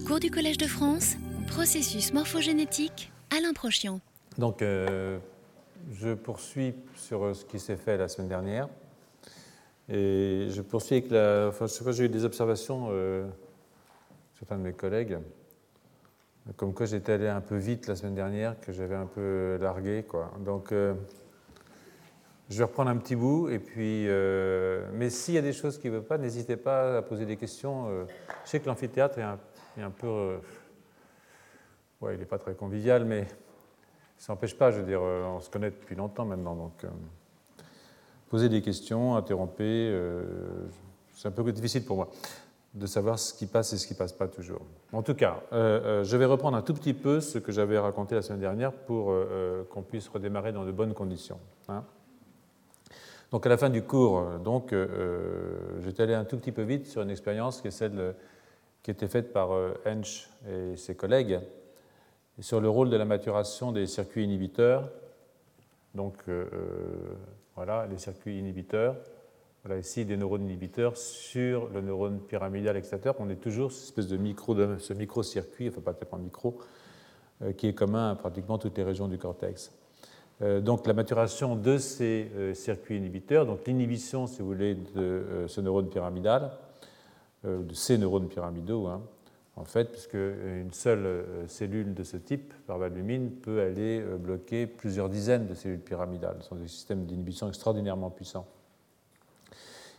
Cours du Collège de France, processus morphogénétique, Alain Prochian. Donc, euh, je poursuis sur euh, ce qui s'est fait la semaine dernière. Et je poursuis avec la. Enfin, je sais pas, j'ai eu des observations, euh, certains de mes collègues, comme quoi j'étais allé un peu vite la semaine dernière, que j'avais un peu largué. Quoi. Donc, euh, je vais reprendre un petit bout. Et puis, mais s'il y a des choses qui ne veulent pas, n'hésitez pas à poser des questions. Je sais que l'amphithéâtre est un, est un peu. euh, ouais, il n'est pas très convivial, mais ça n'empêche pas, je veux dire, euh, on se connaît depuis longtemps maintenant. Donc, euh, poser des questions, interrompez. euh, c'est un peu difficile pour moi de savoir ce qui passe et ce qui ne passe pas toujours. En tout cas, je vais reprendre un tout petit peu ce que j'avais raconté la semaine dernière pour qu'on puisse redémarrer dans de bonnes conditions. hein. Donc à la fin du cours, donc, j'étais allé un tout petit peu vite sur une expérience qui est celle euh, qui été faite par euh, Hensch et ses collègues sur le rôle de la maturation des circuits inhibiteurs. Donc euh, euh, voilà, les circuits inhibiteurs. Voilà ici des neurones inhibiteurs sur le neurone pyramidal excitateur. On est toujours cette espèce de micro, ce micro-circuit, enfin pas tellement micro, qui est commun à pratiquement toutes les régions du cortex. Donc la maturation de ces circuits inhibiteurs, donc l'inhibition, si vous voulez, de ce neurone pyramidal, de ces neurones pyramidaux, hein, en fait, puisque une seule euh, cellule de ce type, par valumine, peut aller euh, bloquer plusieurs dizaines de cellules pyramidales. Ce sont des systèmes d'inhibition extraordinairement puissants.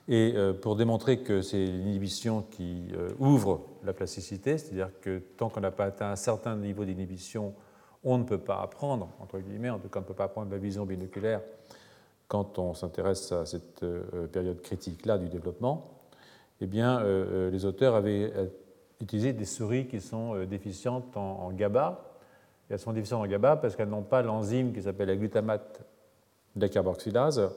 Et euh, pour démontrer que c'est l'inhibition qui euh, ouvre la plasticité, c'est-à-dire que tant qu'on n'a pas atteint un certain niveau d'inhibition, on ne peut pas apprendre, entre guillemets, en tout cas on ne peut pas apprendre la vision binoculaire quand on s'intéresse à cette euh, période critique-là du développement, eh bien, euh, euh, les auteurs avaient euh, utilisé des souris qui sont déficientes en, GABA. Elles sont déficientes en GABA parce qu'elles n'ont pas l'enzyme qui s'appelle la glutamate décarboxylase,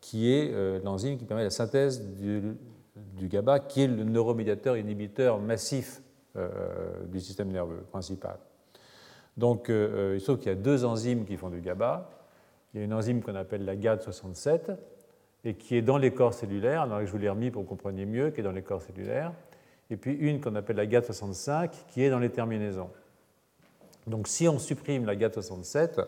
qui est l'enzyme qui permet la synthèse du, GABA, qui est le neuromédiateur inhibiteur massif du système nerveux principal. Donc, il se trouve qu'il y a deux enzymes qui font du GABA. Il y a une enzyme qu'on appelle la GAD67 et qui est dans les corps cellulaires, je vous l'ai remis pour que vous compreniez mieux, qui est dans les corps cellulaires, et puis une qu'on appelle la GAD65 qui est dans les terminaisons. Donc, si on supprime la GAD67,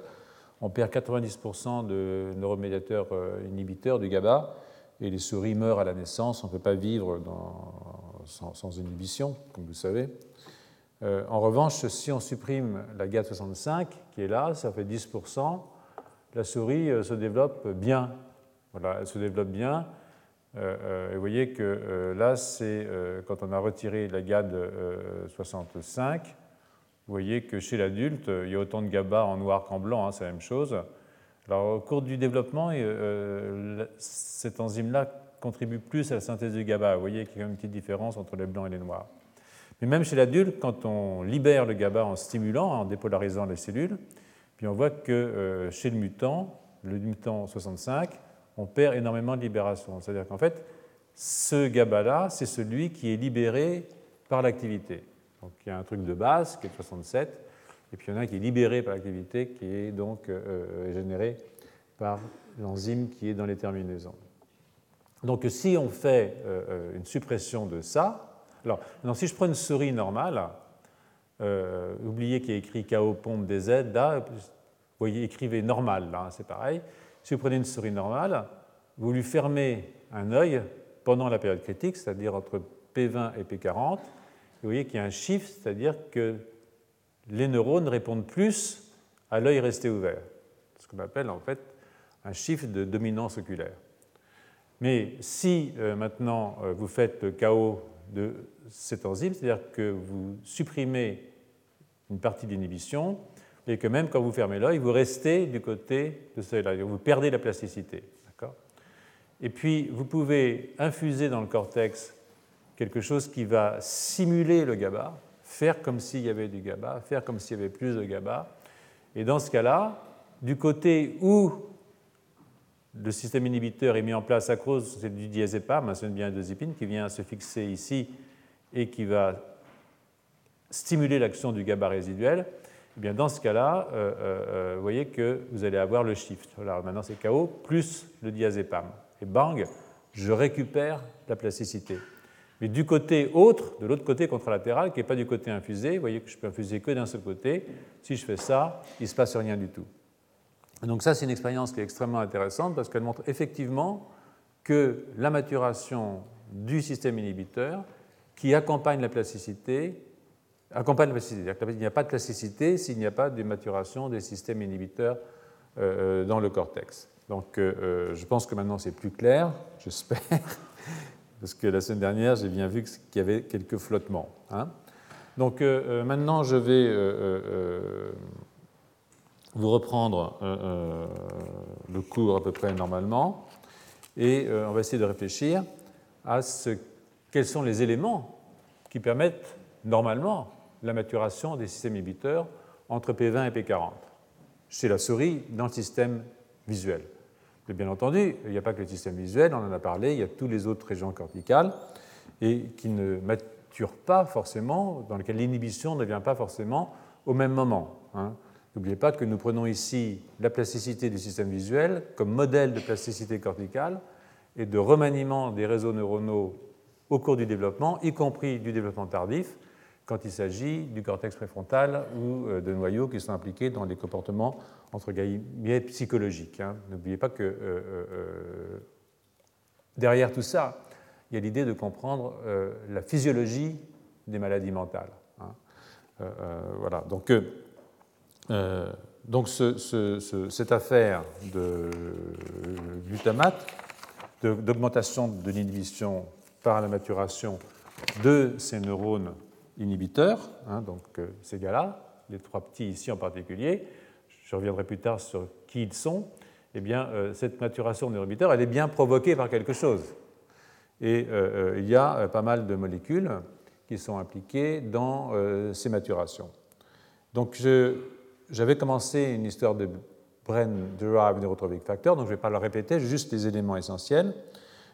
on perd 90% de neuromédiateurs euh, inhibiteurs du GABA et les souris meurent à la naissance. On ne peut pas vivre sans, inhibition, comme vous savez. Euh, en revanche, si on supprime la GAD65 qui est là, ça fait 10%, la souris euh, se développe bien. Voilà, elle se développe bien. Euh, euh, et vous voyez que euh, là, c'est quand on a retiré la GAD65, vous voyez que chez l'adulte, il y a autant de GABA en noir qu'en blanc, hein, c'est la même chose. Alors, au cours du développement, cette enzyme-là contribue plus à la synthèse du GABA. Vous voyez qu'il y a une petite différence entre les blancs et les noirs. Mais même chez l'adulte, quand on libère le GABA en stimulant, en dépolarisant les cellules, puis on voit que chez le mutant, le mutant 65, on perd énormément de libération. C'est-à-dire qu'en fait, ce GABA-là, c'est celui qui est libéré par l'activité. Donc il y a un truc de base qui est 67, et puis il y en a un qui est libéré par l'activité, qui est donc euh, euh, généré par l'enzyme qui est dans les terminaisons. Donc si on fait euh, une suppression de ça, alors maintenant, si je prends une souris normale, oubliez qu'il y a écrit KO pompe des Z, vous voyez, écrivez normal, là, hein, c'est pareil. Si vous prenez une souris normale, vous lui fermez un œil pendant la période critique, c'est-à-dire entre P20 et P40, et vous voyez qu'il y a un shift, c'est-à-dire que les neurones répondent plus à l'œil resté ouvert, ce qu'on appelle en fait un shift de dominance oculaire. Mais si euh, maintenant euh, vous faites le KO de cette enzyme, c'est-à-dire que vous supprimez une partie de l'inhibition, et que même quand vous fermez l'œil, vous restez du côté de celui-là, vous perdez la plasticité. Et puis, vous pouvez infuser dans le cortex quelque chose qui va simuler le GABA, faire comme s'il y avait du GABA, faire comme s'il y avait plus de GABA. Et dans ce cas-là, du côté où le système inhibiteur est mis en place à cause c'est du diazépam, un diazépine qui vient se fixer ici et qui va stimuler l'action du GABA résiduel, eh bien dans ce cas-là, euh, euh, vous voyez que vous allez avoir le shift. Voilà, maintenant c'est KO plus le diazépam. Et bang, je récupère la plasticité. mais du côté autre, de l'autre côté contralatéral, qui n'est pas du côté infusé. Vous voyez que je peux infuser que d'un seul côté. Si je fais ça, il ne se passe rien du tout. Donc ça, c'est une expérience qui est extrêmement intéressante parce qu'elle montre effectivement que la maturation du système inhibiteur qui accompagne la plasticité, accompagne la plasticité. Il n'y a pas de plasticité s'il n'y a pas de maturation des systèmes inhibiteurs euh, euh, dans le cortex. Donc euh, je pense que maintenant c'est plus clair, j'espère, parce que la semaine dernière j'ai bien vu qu'il y avait quelques flottements. Hein. Donc maintenant je vais vous reprendre le cours à peu près normalement et on va essayer de réfléchir à ce, quels sont les éléments qui permettent normalement la maturation des systèmes inhibiteurs entre P20 et P40 chez la souris dans le système visuel. Mais bien entendu, il n'y a pas que le système visuel, on en a parlé, il y a toutes les autres régions corticales et qui ne maturent pas forcément, dans lesquelles l'inhibition ne vient pas forcément au même moment. Hein. N'oubliez pas que nous prenons ici la plasticité du système visuel comme modèle de plasticité corticale et de remaniement des réseaux neuronaux au cours du développement, y compris du développement tardif, quand il s'agit du cortex préfrontal ou euh, de noyaux qui sont impliqués dans les comportements entre guillemets psychologiques. Hein. N'oubliez pas que euh, euh, derrière tout ça, il y a l'idée de comprendre la physiologie des maladies mentales. Hein. voilà. Donc, donc cette affaire de glutamate d'augmentation de l'inhibition par la maturation de ces neurones inhibiteurs, hein, donc euh, ces gars-là, les trois petits ici en particulier, je reviendrai plus tard sur qui ils sont, eh bien, euh, cette maturation de neuroinhibiteurs, elle est bien provoquée par quelque chose. Et euh, il y a pas mal de molécules qui sont impliquées dans ces maturations. Donc, j'avais commencé une histoire de Brain-Derived Neurotrophic Factor, donc je ne vais pas le répéter, juste les éléments essentiels.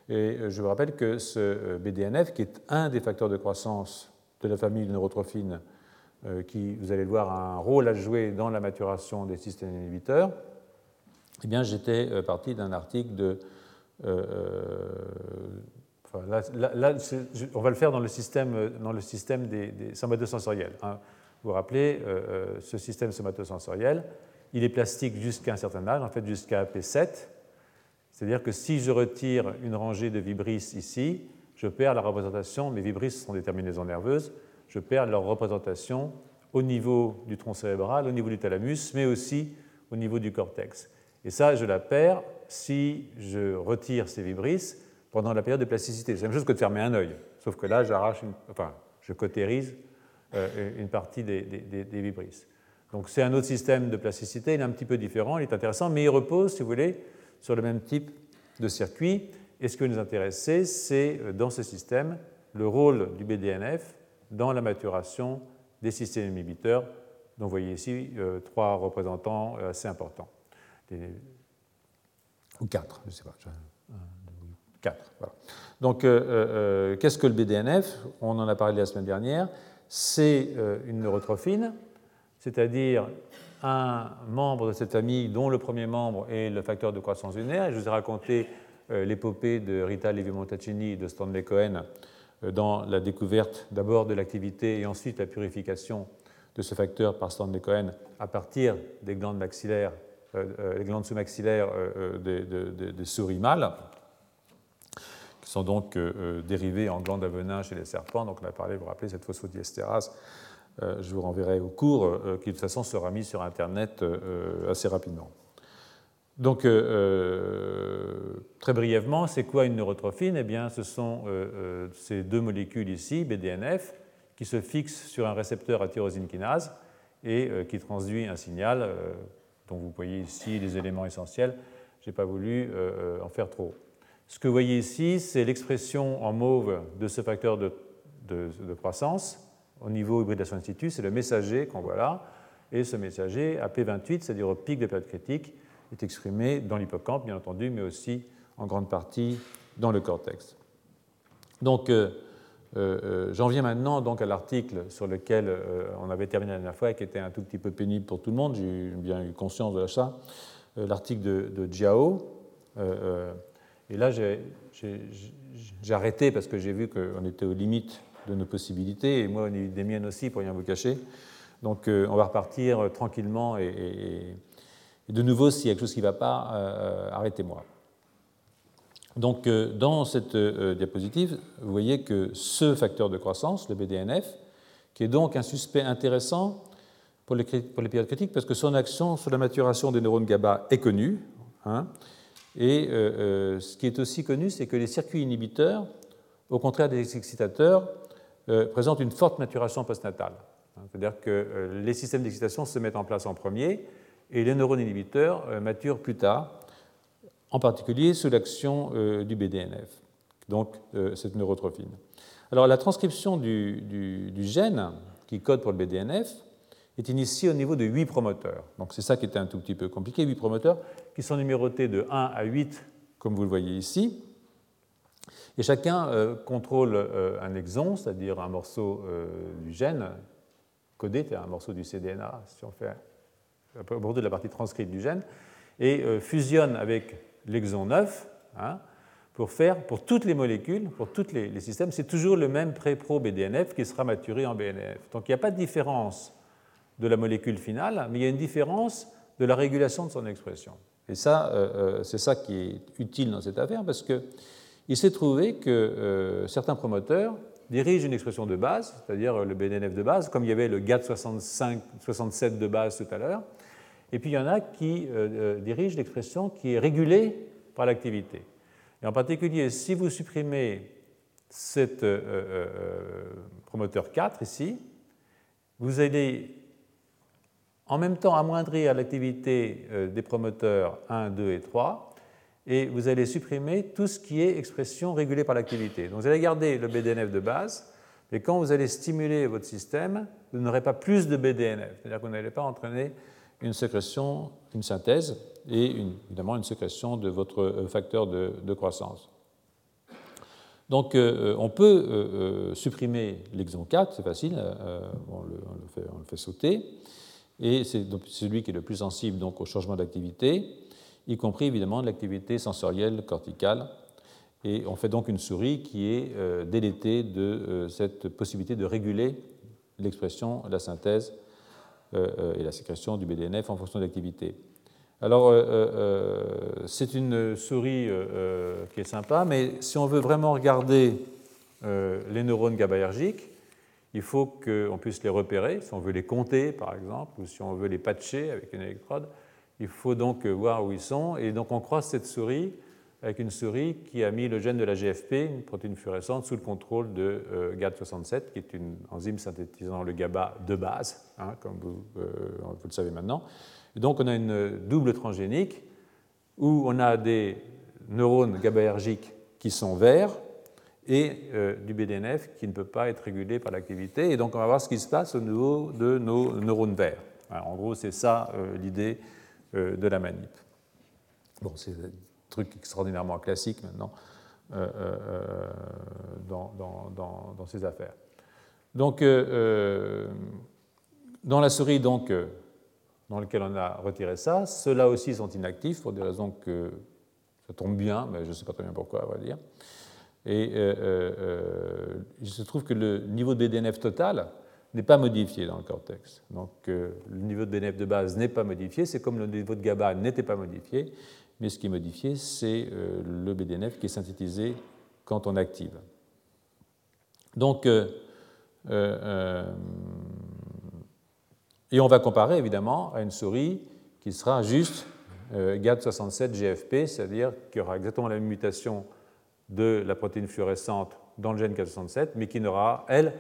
Et je vous rappelle que ce BDNF, qui est un des facteurs de croissance de la famille de neurotrophines, euh, qui, vous allez le voir, a un rôle à jouer dans la maturation des systèmes inhibiteurs, eh bien, j'étais parti d'un article de. là, on va le faire dans le système, dans le système des, des somatosensoriels. Hein. Vous vous rappelez, ce système somatosensoriel, il est plastique jusqu'à un certain âge, en fait jusqu'à P7. C'est-à-dire que si je retire une rangée de vibrisses ici, je perds la représentation, mes vibrisses sont des terminaisons nerveuses, je perds leur représentation au niveau du tronc cérébral, au niveau du thalamus, mais aussi au niveau du cortex. Et ça, je la perds si je retire ces vibrisses pendant la période de plasticité. C'est la même chose que de fermer un œil, sauf que là, j'arrache, enfin, je cautérise euh, une partie des, des vibrisses. Donc c'est un autre système de plasticité, il est un petit peu différent, il est intéressant, mais il repose, si vous voulez, sur le même type de circuit. Et ce que nous intéresse, c'est euh, dans ce système le rôle du BDNF dans la maturation des systèmes inhibiteurs, dont vous voyez ici euh, trois représentants euh, assez importants. Ou quatre, je ne sais pas. quatre, voilà. Donc, qu'est-ce que le BDNF On en a parlé la semaine dernière. C'est une neurotrophine c'est-à-dire un membre de cette famille dont le premier membre est le facteur de croissance lunaire. je vous ai raconté l'épopée de Rita Levi-Montalcini et de Stanley Cohen euh, dans la découverte d'abord de l'activité et ensuite la purification de ce facteur par Stanley Cohen à partir des glandes maxillaires, euh, les glandes sous-maxillaires des souris mâles, qui sont donc dérivées en glandes à chez les serpents. Donc on a parlé, vous vous rappelez, cette phosphodiestérase euh, je vous renverrai au cours, euh, qui de toute façon sera mis sur Internet euh, assez rapidement. Donc, très brièvement, c'est quoi une neurotrophine? Eh bien, ce sont ces deux molécules ici, BDNF, qui se fixent sur un récepteur à tyrosine kinase et qui transduit un signal dont vous voyez ici les éléments essentiels. Je n'ai pas voulu en faire trop. Ce que vous voyez ici, c'est l'expression en mauve de ce facteur de, croissance au niveau hybridation in situ, c'est le messager qu'on voit là. Et ce messager, à P28, c'est-à-dire au pic de période critique, est exprimé dans l'hippocampe, bien entendu, mais aussi en grande partie dans le cortex. Donc, euh, euh, euh, j'en viens maintenant donc, à l'article sur lequel on avait terminé la dernière fois et qui était un tout petit peu pénible pour tout le monde, j'ai bien eu conscience de ça, l'article de, de Jiao. Et là, j'ai arrêté parce que j'ai vu qu'on était aux limites de nos possibilités, et moi, des miennes aussi, pour rien vous cacher. Donc, on va repartir tranquillement, et, de nouveau, s'il y a quelque chose qui ne va pas, arrêtez-moi. Donc, dans cette diapositive, vous voyez que ce facteur de croissance, le BDNF, qui est donc un suspect intéressant pour les, périodes critiques, parce que son action sur la maturation des neurones GABA est connue. Hein, et euh, euh, ce qui est aussi connu, c'est que les circuits inhibiteurs, au contraire des excitateurs, euh, présentent une forte maturation postnatale. C'est-à-dire que les systèmes d'excitation se mettent en place en premier et les neurones inhibiteurs maturent plus tard, en particulier sous l'action du BDNF, donc cette neurotrophine. Alors la transcription du, gène qui code pour le BDNF est initiée au niveau de 8 promoteurs. Donc c'est ça qui était un tout petit peu compliqué, 8 promoteurs qui sont numérotés de 1 à 8, comme vous le voyez ici. Et chacun euh, contrôle euh, un exon, c'est-à-dire un morceau euh, du gène codé, c'est un morceau du cDNA, si on fait aborder la partie transcrite du gène, et fusionne avec l'exon 9, hein, pour faire, pour toutes les molécules, pour tous les, systèmes, c'est toujours le même pré-pro-BDNF qui sera maturé en BNF. Donc il n'y a pas de différence de la molécule finale, mais il y a une différence de la régulation de son expression. Et ça, euh, euh, c'est ça qui est utile dans cette affaire, parce qu'il s'est trouvé que euh, certains promoteurs dirigent une expression de base, c'est-à-dire le BDNF de base, comme il y avait le GAT67 de base tout à l'heure, et puis il y en a qui dirigent l'expression qui est régulée par l'activité. Et en particulier, si vous supprimez cet euh, euh, euh, promoteur 4 ici, vous allez en même temps amoindrir l'activité des promoteurs 1, 2 et 3, et vous allez supprimer tout ce qui est expression régulée par l'activité. Donc vous allez garder le BDNF de base, mais quand vous allez stimuler votre système, vous n'aurez pas plus de BDNF, c'est-à-dire que vous n'allez pas entraîner une sécrétion, une synthèse et évidemment une sécrétion de votre euh, facteur de, croissance. Donc euh, on peut euh, supprimer l'exon 4, c'est facile, on le, fait, sauter, et c'est celui qui est le plus sensible donc, au changement d'activité, y compris évidemment de l'activité sensorielle corticale. Et on fait donc une souris qui est délétée de cette possibilité de réguler l'expression, la synthèse euh, euh, et la sécrétion du BDNF en fonction de l'activité. Alors, euh, c'est une souris qui est sympa, mais si on veut vraiment regarder les neurones GABAergiques, il faut qu'on puisse les repérer, si on veut les compter par exemple, ou si on veut les patcher avec une électrode, il faut donc voir où ils sont. Et donc on croise cette souris avec une souris qui a mis le gène de la GFP, une protéine fluorescente, sous le contrôle de euh, GAD67, qui est une enzyme synthétisant le GABA de base, hein, comme euh, vous, le savez maintenant. Donc on a une double transgénique où on a des neurones GABAergiques qui sont verts et euh, du BDNF qui ne peut pas être régulé par l'activité. Et donc on va voir ce qui se passe au niveau de nos neurones verts. en gros, c'est ça l'idée de la manip. Bon, c'est truc extraordinairement classique maintenant euh, euh, euh, dans, dans, dans, ces affaires. Donc, dans la souris donc, dans laquelle on a retiré ça, ceux-là aussi sont inactifs pour des raisons que ça tombe bien, mais je ne sais pas très bien pourquoi, à vrai dire. Et il se trouve que le niveau de BDNF total n'est pas modifié dans le cortex. Donc le niveau de BDNF de base n'est pas modifié, c'est comme le niveau de GABA n'était pas modifié, mais ce qui est modifié, c'est euh, le BDNF qui est synthétisé quand on active. Donc, euh, euh, et on va comparer évidemment à une souris qui sera juste GAD67 GFP, c'est-à-dire qui aura exactement la même mutation de la protéine fluorescente dans le gène GAD67, mais qui n'aura, elle,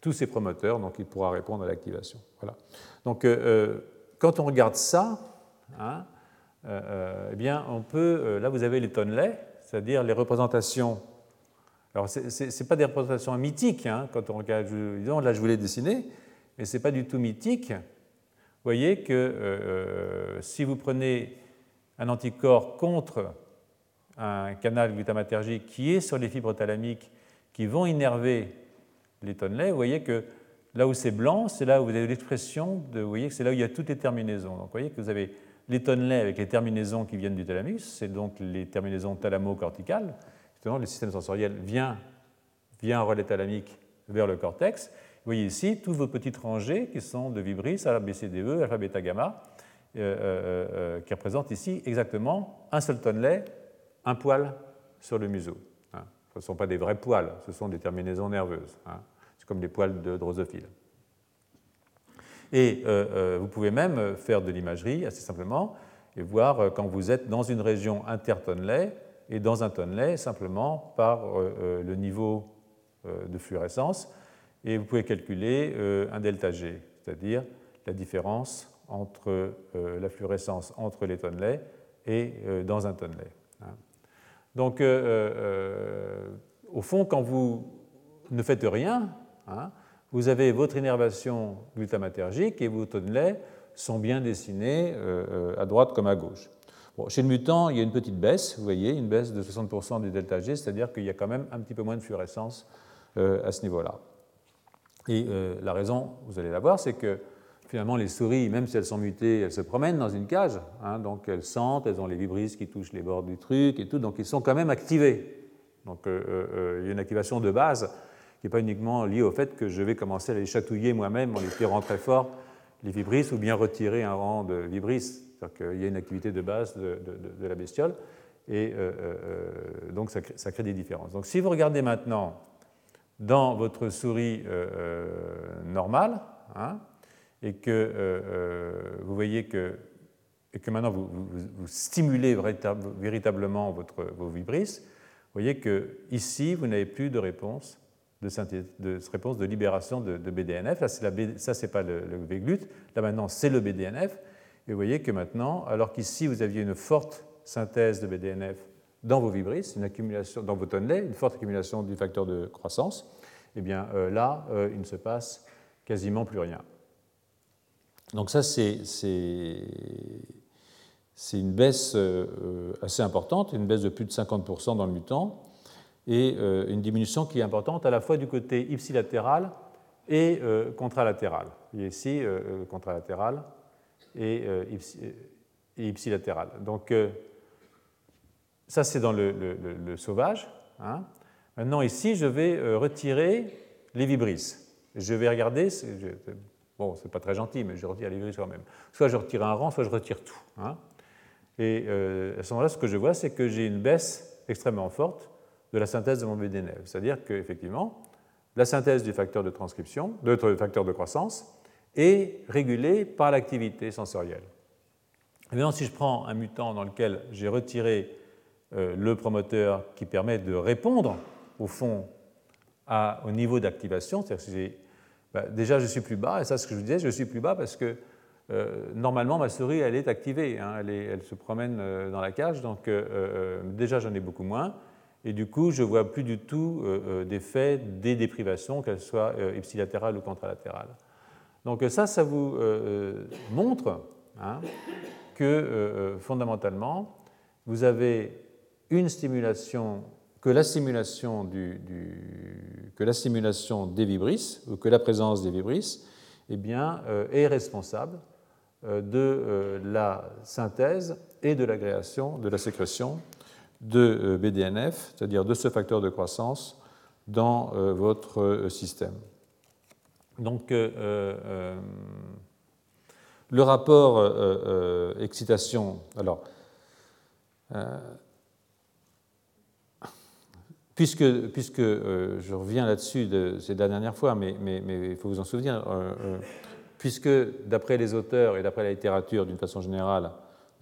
tous ses promoteurs, donc il pourra répondre à l'activation. Voilà. Donc, quand on regarde ça, hein, euh, euh, eh bien, on peut, euh, là vous avez les tonelets, c'est-à-dire les représentations. Alors, ce n'est pas des représentations mythiques, hein, quand on regarde, là je voulais dessiner, mais ce n'est pas du tout mythique. Vous voyez que si vous prenez un anticorps contre un canal glutamatergique qui est sur les fibres thalamiques qui vont innerver les tonelets, vous voyez que là où c'est blanc, c'est là où vous avez l'expression, vous voyez que c'est là où il y a toutes les terminaisons. Donc vous voyez que vous avez les tonnelets avec les terminaisons qui viennent du thalamus, c'est donc les terminaisons thalamo-corticales. Justement, le système sensoriel vient via un relais thalamique vers le cortex. Vous voyez ici toutes vos petites rangées qui sont de vibris, alpha BCDE, alpha bêta gamma, euh, euh, euh, qui représentent ici exactement un seul tonnelet, un poil sur le museau. Hein. Ce ne sont pas des vrais poils, ce sont des terminaisons nerveuses. Hein. C'est comme les poils de drosophile. Et vous pouvez même faire de l'imagerie assez simplement et voir quand vous êtes dans une région intertonnelet et dans un tonnelet simplement par le niveau de fluorescence et vous pouvez calculer euh, un delta G, c'est-à-dire la différence entre euh, la fluorescence entre les tonnelets et euh, dans un tonnelet. Hein. Donc, au fond, quand vous ne faites rien, hein, vous avez votre innervation glutamatergique et vos tonnelets sont bien dessinés à droite comme à gauche. chez le mutant, il y a une petite baisse, vous voyez, une baisse de 60% du delta G, c'est-à-dire qu'il y a quand même un petit peu moins de fluorescence à ce niveau-là. Et euh, la raison, vous allez la voir, c'est que finalement les souris, même si elles sont mutées, elles se promènent dans une cage, hein, donc elles sentent, elles ont les vibrisses qui touchent les bords du truc et tout, donc ils sont quand même activés. Donc euh, euh, il y a une activation de base qui n'est pas uniquement liée au fait que je vais commencer à les chatouiller moi-même en les tirant très fort les vibrisses ou bien retirer un rang de vibrisses. C'est-à-dire qu'il y a une activité de base de, la bestiole et donc ça crée des différences. Donc si vous regardez maintenant dans votre souris euh, euh, normale, hein, et que euh, vous voyez que, maintenant vous, stimulez véritablement vos vibrisses, vous voyez que ici vous n'avez plus de réponse de, de, réponse de libération de, BDNF. Là, ça, ce n'est pas le, le Là, maintenant, c'est le BDNF. Et vous voyez que maintenant, alors qu'ici, vous aviez une forte synthèse de BDNF dans vos vibrisses, une accumulation, dans vos tonnelets, une forte accumulation du facteur de croissance, eh bien euh, là, euh, il ne se passe quasiment plus rien. Donc ça, c'est une baisse euh, assez importante, une baisse de plus de 50% dans le mutant, et une diminution qui est importante à la fois du côté ipsilatéral et contralatéral. Il y a ici contralatéral et, ipsilatéral. Donc ça, c'est dans le, sauvage. Hein. Maintenant, ici, je vais euh, retirer les vibrisses. Je vais regarder, bon, c'est pas très gentil, mais je retire les vibrisses quand même. Soit je retire un rang, soit je retire tout. Hein. Et euh, à ce moment-là, ce que je vois, c'est que j'ai une baisse extrêmement forte de la synthèse de mon BDNF. C'est-à-dire qu'effectivement, la synthèse du facteur de transcription, de facteur de croissance, est régulée par l'activité sensorielle. maintenant, si je prends un mutant dans lequel j'ai retiré euh, le promoteur qui permet de répondre, au fond, au niveau d'activation. C'est-à-dire que bah, déjà, je suis plus bas, et ça, ce que je vous disais, je suis plus bas parce que euh, normalement, ma souris, elle est activée, hein, elle, se promène euh, dans la cage, donc déjà, j'en ai beaucoup moins. Et du coup, je ne vois plus du tout d'effet des déprivations, qu'elles soient ipsilatérales ou contralatérales. Donc ça, ça vous montre hein, que fondamentalement, vous avez une stimulation, que la stimulation, que la stimulation des vibrisses, ou que la présence des vibrisses, eh bien, euh, est responsable euh, de euh, la synthèse et de l'agrégation, de la sécrétion de BDNF, c'est-à-dire de ce facteur de croissance dans votre système. Donc, le rapport excitation, alors, Puisque, euh, je reviens là-dessus, c'est la dernière fois, mais, il faut vous en souvenir, euh, euh, puisque d'après les auteurs et d'après la littérature d'une façon générale,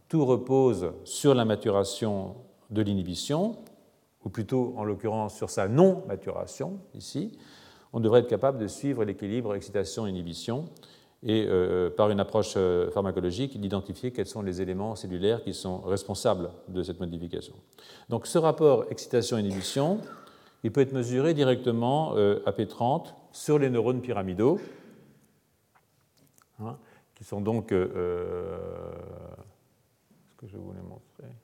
tout repose sur la maturation de l'inhibition, ou plutôt en l'occurrence sur sa non-maturation, ici, on devrait être capable de suivre l'équilibre excitation-inhibition et euh, par une approche euh, pharmacologique d'identifier quels sont les éléments cellulaires qui sont responsables de cette modification. Donc ce rapport excitation-inhibition, il peut être mesuré directement euh, à P30 sur les neurones pyramidaux, hein, qui sont donc... ce que je voulais montrer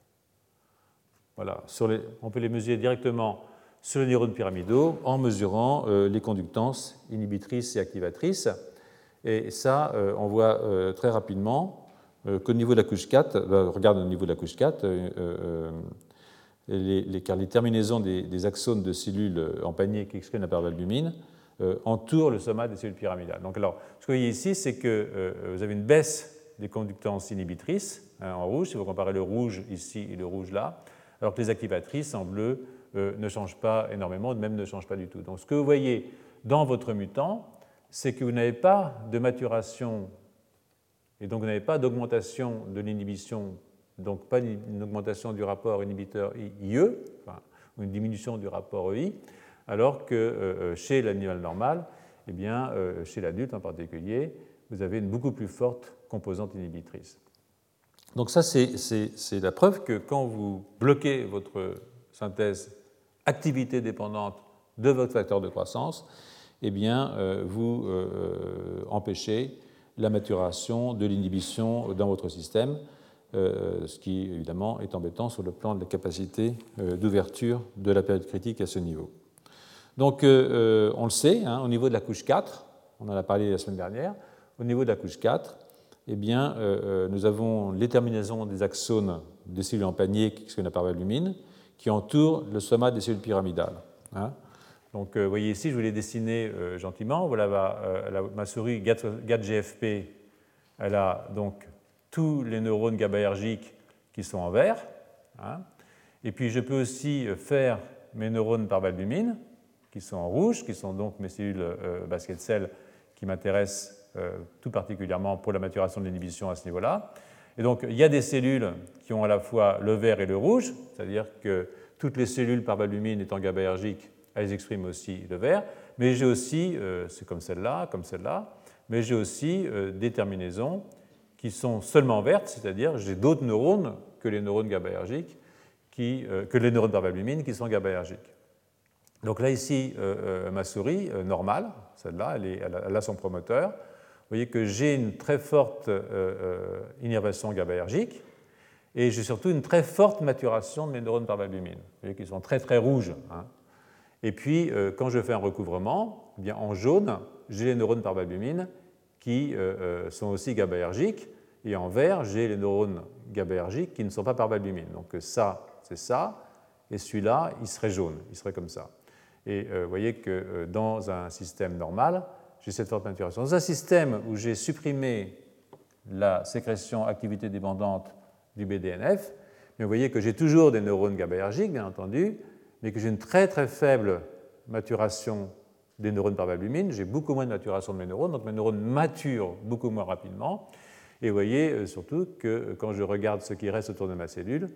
Voilà, on peut les mesurer directement sur les neurones pyramidaux en mesurant les conductances inhibitrices et activatrices. Et ça, euh, on voit euh, très rapidement qu'au niveau de la couche 4, ben, regarde au niveau de la couche 4, les, les terminaisons des, axones de cellules en panier qui excluent la parvalbumine entourent le somat des cellules pyramidales. Donc, alors, ce que vous voyez ici, c'est que vous avez une baisse des conductances inhibitrices hein, en rouge, si vous comparez le rouge ici et le rouge là, alors que les activatrices en bleu ne changent pas énormément, même ne changent pas du tout. Donc, ce que vous voyez dans votre mutant, c'est que vous n'avez pas de maturation et donc vous n'avez pas d'augmentation de l'inhibition, donc pas une augmentation du rapport inhibiteur-IE, enfin, ou une diminution du rapport EI, alors que euh, euh, chez l'animal normal, eh bien, euh, chez l'adulte en particulier, vous avez une beaucoup plus forte composante inhibitrice. Donc ça, c'est la preuve que quand vous bloquez votre synthèse activité dépendante de votre facteur de croissance, eh bien, euh, vous euh, euh, empêchez la maturation de l'inhibition dans votre système, ce qui évidemment est embêtant sur le plan de la capacité d'ouverture de la période critique à ce niveau. Donc, on le sait, hein, au niveau de la couche 4, on en a parlé la semaine dernière, au niveau de la couche 4, eh bien, nous avons les terminaisons des axones des cellules en panier, qui sont la parvalumine, qui entourent le somat des cellules pyramidales. Hein. Donc, euh, vous voyez ici, je vous l'ai dessiné euh, gentiment. Voilà euh, ma souris GAT-GFP. Elle a donc tous les neurones GABAergiques qui sont en vert. Hein. Et puis, je peux aussi faire mes neurones par valbumine, qui sont en rouge, qui sont donc mes cellules basket cells qui m'intéressent tout particulièrement pour la maturation de l'inhibition à ce niveau-là. Et donc, il y a des cellules qui ont à la fois le vert et le rouge, c'est-à-dire que toutes les cellules par valbumine étant GABAergiques elles expriment aussi le vert, mais j'ai aussi, euh, c'est comme celle-là, comme celle-là, mais j'ai aussi euh, des terminaisons qui sont seulement vertes, c'est-à-dire j'ai d'autres neurones que les neurones GABAergiques, qui, euh, que les neurones qui sont GABAergiques. Donc là, ici, ma souris normale, celle-là, elle, elle, a son promoteur. Vous voyez que j'ai une très forte innervation GABAergique et j'ai surtout une très forte maturation de mes neurones par Vous voyez qu'ils sont très très rouges. Hein. Et puis, euh, quand je fais un recouvrement, eh bien, en jaune, j'ai les neurones par barbumine qui euh, euh, sont aussi GABAergiques, et en vert, j'ai les neurones GABAergiques qui ne sont pas par barbumine. Donc ça, c'est ça, et celui-là, il serait jaune, il serait comme ça. Et vous voyez que dans un système normal, j'ai cette forte maturation. Dans un système où j'ai supprimé la sécrétion activité dépendante du BDNF, vous voyez que j'ai toujours des neurones GABAergiques, bien entendu, mais que j'ai une très très faible maturation des neurones par valbumine, j'ai beaucoup moins de maturation de mes neurones, donc mes neurones maturent beaucoup moins rapidement. Et vous voyez euh, surtout que euh, quand je regarde ce qui reste autour de ma cellule,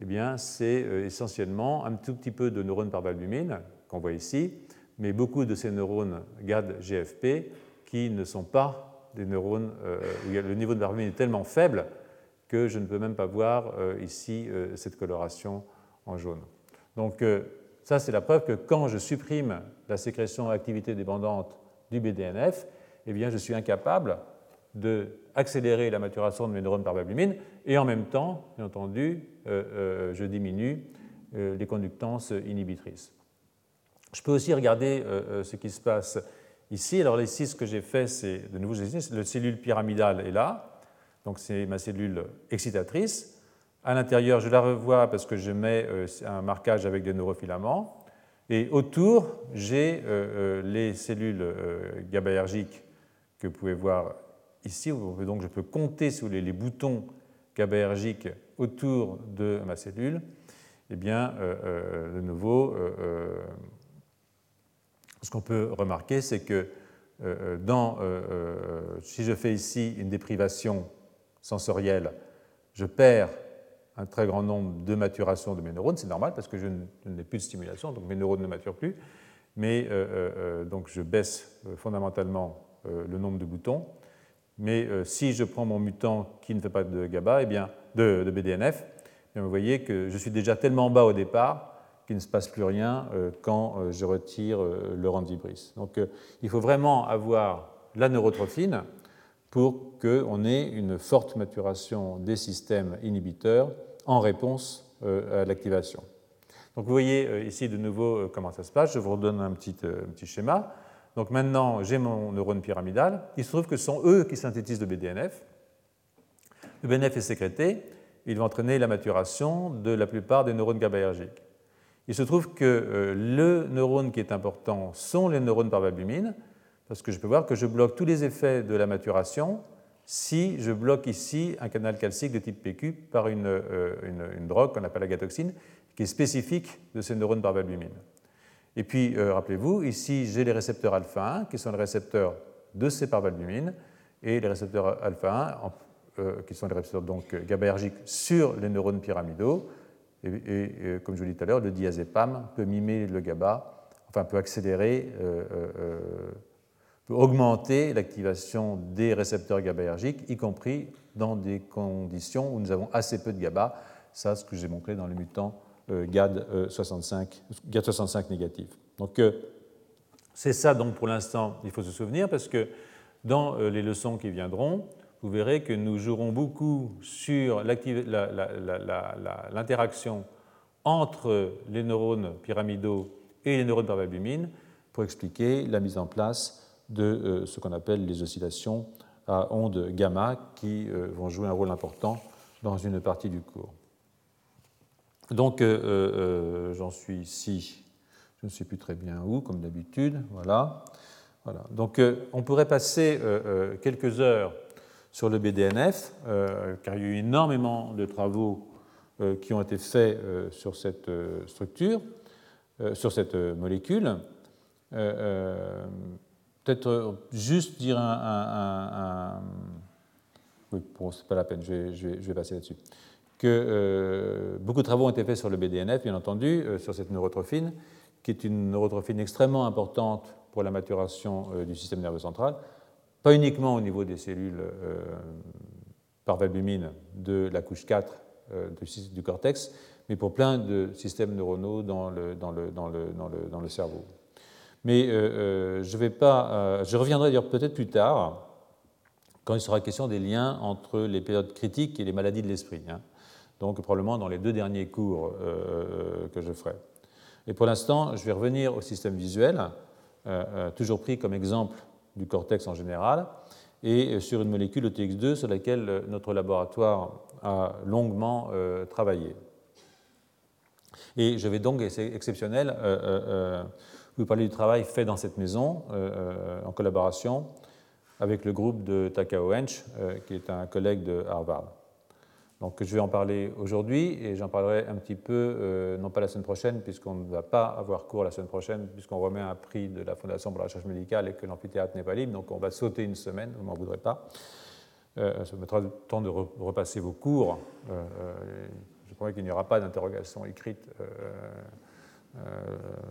eh c'est euh, essentiellement un tout petit peu de neurones par valbumine qu'on voit ici, mais beaucoup de ces neurones GAD-GFP qui ne sont pas des neurones où le niveau de valbumine est tellement faible que je ne peux même pas voir ici cette coloration en jaune. Donc euh, ça, c'est la preuve que quand je supprime la sécrétion activité dépendante du BDNF, eh bien, je suis incapable d'accélérer la maturation de mes neurones par et en même temps, bien entendu, euh, euh, je diminue les conductances inhibitrices. Je peux aussi regarder ce qui se passe ici. Alors ici, ce que j'ai fait, c'est, de nouveau, la cellule pyramidale est là, donc c'est ma cellule excitatrice. À l'intérieur, je la revois parce que je mets euh, un marquage avec des neurofilaments. Et autour, j'ai euh, euh, les cellules GABAergiques que vous pouvez voir ici. Donc je peux compter sur les, boutons GABAergiques autour de ma cellule. Eh bien, de nouveau, ce qu'on peut remarquer, c'est que dans, si je fais ici une déprivation sensorielle, je perds un très grand nombre de maturations de mes neurones. C'est normal parce que je n'ai plus de stimulation, donc mes neurones ne maturent plus. Mais euh, euh, euh, donc je baisse fondamentalement le nombre de boutons. Mais si je prends mon mutant qui ne fait pas de GABA, eh bien, de, BDNF, eh vous voyez que je suis déjà tellement bas au départ qu'il ne se passe plus rien quand je retire le randibris. Donc il faut vraiment avoir la neurotrophine pour qu'on ait une forte maturation des systèmes inhibiteurs en réponse euh, à l'activation. Donc vous voyez euh, ici de nouveau euh, comment ça se passe. Je vous redonne un petit, petit schéma. Donc maintenant, j'ai mon neurone pyramidal. Il se trouve que ce sont eux qui synthétisent le BDNF. le BNF est sécrété, il va entraîner la maturation de la plupart des neurones GABAergiques. Il se trouve que euh, le neurone qui est important sont les neurones par valbumine, parce que je peux voir que je bloque tous les effets de la maturation si je bloque ici un canal calcique de type PQ par une, euh, drogue qu'on appelle la gatoxine, qui est spécifique de ces neurones par valbumine. Et puis, euh, rappelez-vous, ici, j'ai les récepteurs alpha 1, qui sont les récepteurs de ces parvalbumines, et les récepteurs alpha 1, euh, qui sont les récepteurs donc GABAergiques sur les neurones pyramidaux. Et, euh, comme je vous l'ai dit tout à l'heure, le diazépam peut mimer le GABA, enfin peut accélérer, peut augmenter l'activation des récepteurs GABAergiques, y compris dans des conditions où nous avons assez peu de GABA. Ça, ce que j'ai montré dans le mutant GAD65, GAD 65 négatif. Donc, c'est ça, donc, pour l'instant, il faut se souvenir, parce que dans euh, les leçons qui viendront, vous verrez que nous jouerons beaucoup sur l'interaction entre les neurones pyramidaux et les neurones par valbumine pour expliquer la mise en place de euh, ce qu'on appelle les oscillations à ondes gamma qui euh, vont jouer un rôle important dans une partie du cours. Donc j'en suis ici je ne sais plus très bien où, comme d'habitude. Voilà. voilà. Donc euh, on pourrait passer euh, euh, quelques heures sur le BDNF, car il y a eu énormément de travaux qui ont été faits sur cette structure, sur cette molécule. Peut-être juste dire un. Oui, bon, c'est pas la peine, je vais, je vais, passer là-dessus. Que beaucoup de travaux ont été faits sur le BDNF, bien entendu, sur cette neurotrophine, qui est une neurotrophine extrêmement importante pour la maturation euh, du système nerveux central, pas uniquement au niveau des cellules euh, par valbumine de la couche 4 euh, du cortex, mais pour plein de systèmes neuronaux dans le, dans le, dans le, dans le cerveau. Mais je, vais pas, je reviendrai peut-être plus tard, quand il sera question des liens entre les périodes critiques et les maladies de l'esprit. Hein. Donc probablement dans les deux derniers cours que je ferai. Et pour l'instant, je vais revenir au système visuel, euh, euh, toujours pris comme exemple du cortex en général, et euh, sur une molécule OTX2 sur laquelle notre laboratoire a longuement travaillé. Et je vais donc, et c'est exceptionnel, vous parler du travail fait dans cette maison en collaboration avec le groupe de Takao Hench, qui est un collègue de Harvard. Donc je vais en parler aujourd'hui et j'en parlerai un petit peu, euh, non pas la semaine prochaine, puisqu'on ne va pas avoir cours la semaine prochaine, puisqu'on remet un prix de la Fondation pour la recherche médicale et que l'amphithéâtre n'est pas libre, donc on va sauter une semaine, vous ne m'en voudrez pas. Euh, ça mettra le temps de repasser vos cours. Euh, je crois qu'il n'y aura pas d'interrogation écrite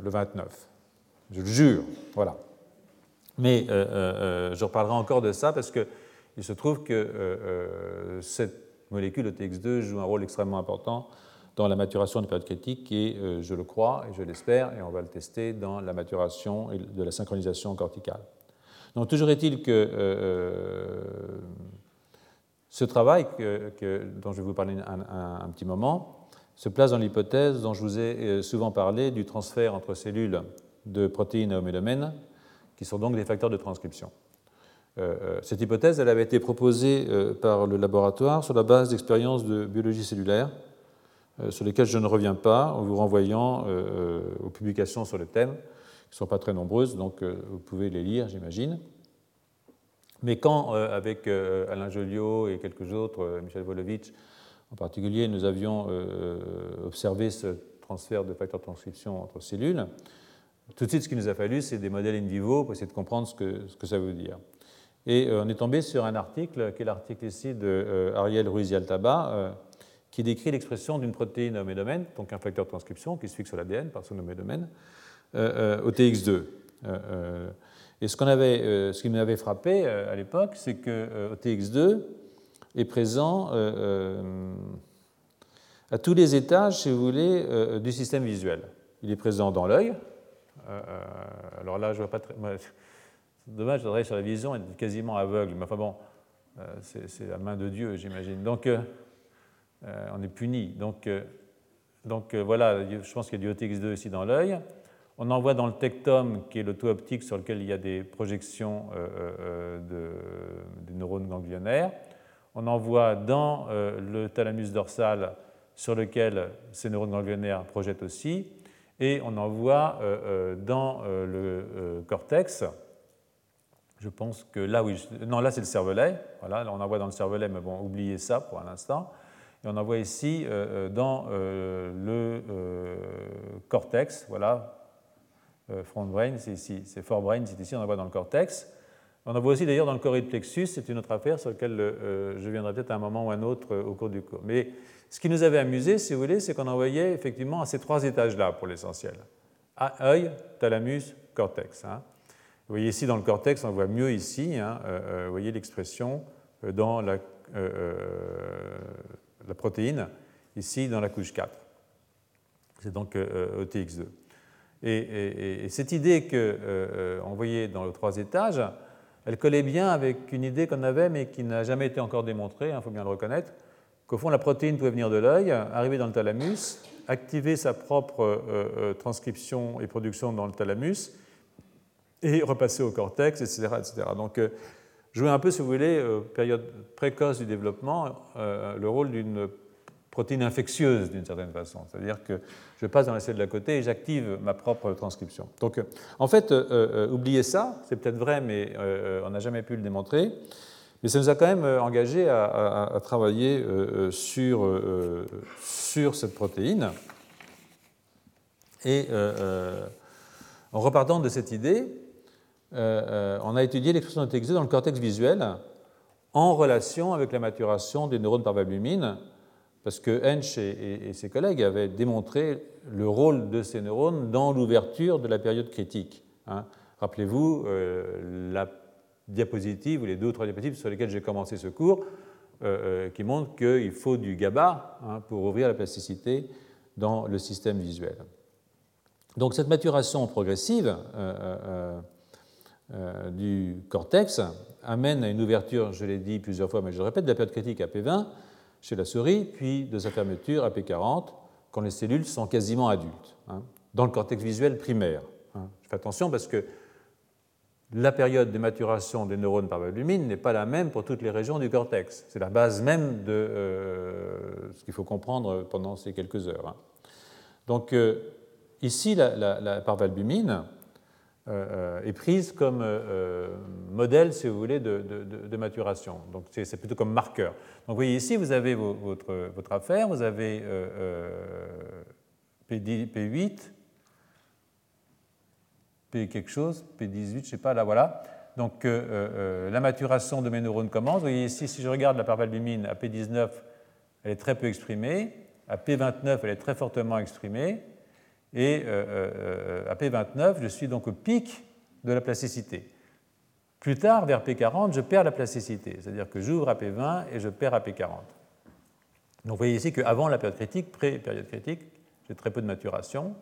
le 29. Je le jure, voilà. Mais je reparlerai encore de ça parce qu'il se trouve que cette molécule OTX2 joue un rôle extrêmement important dans la maturation des périodes critiques et, euh, je le crois et je l'espère, et on va le tester dans la maturation de la synchronisation corticale. Donc toujours est-il que euh, euh, ce travail dont je vais vous parler un, petit moment se place dans l'hypothèse dont je vous ai souvent parlé du transfert entre cellules de protéines à homélomènes, qui sont donc des facteurs de transcription. Euh, euh, cette hypothèse elle avait été proposée euh, par le laboratoire sur la base d'expériences de biologie cellulaire, sur lesquelles je ne reviens pas, en vous renvoyant aux publications sur le thème, qui ne sont pas très nombreuses, donc vous pouvez les lire, j'imagine. Mais quand, avec Alain Joliot et quelques autres, Michel Volovitch en particulier, nous avions observé ce transfert de facteurs de transcription entre cellules, tout de suite, ce qu'il nous a fallu, c'est des modèles in vivo pour essayer de comprendre ce que, ce que ça veut dire. Et euh, on est tombé sur un article, qui est l'article ici de euh, Ariel Ruiz-Altaba, euh, qui décrit l'expression d'une protéine homédomène, donc un facteur de transcription qui se fixe sur l'ADN par son homédomène, au TX2. et ce, qu'on avait, ce qui m'avait frappé à l'époque, c'est que TX2 est présent à tous les étages, si vous voulez, du système visuel. Il est présent dans l'œil. alors là, je ne vois pas très. Dommage, je sur la vision, être quasiment aveugle. Mais enfin bon, euh, c'est la main de Dieu, j'imagine. Donc, euh, euh, on est puni. Donc, voilà, je pense qu'il y a du OTX2 ici dans l'œil. On en voit dans le tectum, qui est l'auto optique sur lequel il y a des projections de, des neurones ganglionnaires. on envoie dans le thalamus dorsal sur lequel ces neurones ganglionnaires projettent aussi, et on envoie dans le cortex. Je pense que là, oui, non, là c'est le cervelet. Voilà, on envoie dans le cervelet, mais bon, oubliez ça pour un instant. Et on envoie ici dans le cortex, voilà, front brain, c'est ici, c'est forebrain, c'est ici, on envoie dans le cortex. On en voit aussi d'ailleurs dans le corrid plexus, c'est une autre affaire sur laquelle euh, je viendrai peut-être à un moment ou un autre euh, au cours du cours. Mais ce qui nous avait amusé, si vous voulez, c'est qu'on envoyait effectivement à ces trois étages-là pour l'essentiel. œil, thalamus, cortex. Hein. Vous voyez ici dans le cortex, on voit mieux ici, hein, euh, vous voyez l'expression dans la, protéine, ici dans la couche 4. C'est donc OTX2. Et, et, cette idée qu'on voyait dans les trois étages, elle collait bien avec une idée qu'on avait, mais qui n'a jamais été encore démontrée, il hein, faut bien le reconnaître, qu'au fond, la protéine pouvait venir de l'œil, arriver dans le thalamus, activer sa propre euh, euh, transcription et production dans le thalamus, et repasser au cortex, etc. etc. Donc, euh, jouer un peu, si vous voulez, période précoce du développement, le rôle d'une protéine infectieuse d'une certaine façon. C'est-à-dire que je passe dans la cellule d'à côté et j'active ma propre transcription. Donc, euh, en fait, euh, euh, oubliez ça, c'est peut-être vrai, mais on n'a jamais pu le démontrer. Mais ça nous a quand même engagé à, travailler sur, sur cette protéine. Et en repartant de cette idée, on a étudié l'expression de TXE dans le cortex visuel en relation avec la maturation des neurones par valbumine parce que Hensch et, ses collègues avaient démontré le rôle de ces neurones dans l'ouverture de la période critique. Hein. Rappelez-vous euh, la diapositive ou les deux ou trois diapositives sur lesquelles j'ai commencé ce cours, euh, euh, qui montrent qu'il faut du GABA hein, pour ouvrir la plasticité dans le système visuel. Donc cette maturation progressive du cortex amène à une ouverture, je l'ai dit plusieurs fois, mais je le répète, de la période critique à P20 chez la souris, puis de sa fermeture à P40 quand les cellules sont quasiment adultes, hein, dans le cortex visuel primaire. Hein. Je fais attention parce que la période de maturation des neurones par valumine n'est pas la même pour toutes les régions du cortex. C'est la base même de euh, ce qu'il faut comprendre pendant ces quelques heures. Hein. Donc euh, ici, la, la, la euh, est prise comme euh, euh, modèle, si vous voulez, de, maturation. Donc c'est plutôt comme marqueur. Donc vous voyez ici, vous avez votre, votre affaire, vous avez P8, P quelque chose, P18, je ne sais pas, là voilà. Donc la maturation de mes neurones commence. Vous voyez ici, si je regarde la parvalbumine à P19, elle est très peu exprimée. À P29, elle est très fortement exprimée. Et euh, euh, à P29, je suis donc au pic de la plasticité. Plus tard, vers P40, je perds la plasticité, c'est-à-dire que j'ouvre à P20 et je perds à P40. Donc vous voyez ici qu'avant la période critique, pré-période critique, j'ai très peu de maturation,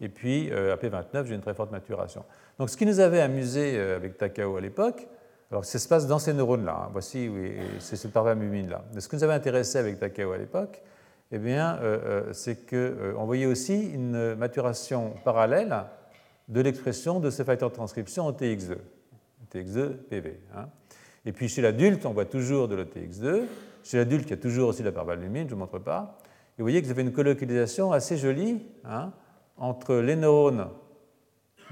et puis euh, à P29, j'ai une très forte maturation. Donc ce qui nous avait amusé avec Takao à l'époque, alors ça se passe dans ces neurones-là, hein. voici, oui, c'est cette parvamumine-là. Ce qui nous avait intéressé avec Takao à l'époque, eh bien, euh, euh, c'est qu'on euh, voyait aussi une maturation parallèle de l'expression de ces facteurs de transcription en TX2, TX2 PV. Et puis chez l'adulte, on voit toujours de l'OTX2. Chez l'adulte, il y a toujours aussi la parvalbumine, je ne vous montre pas. Et vous voyez que vous avez une colocalisation assez jolie hein, entre les neurones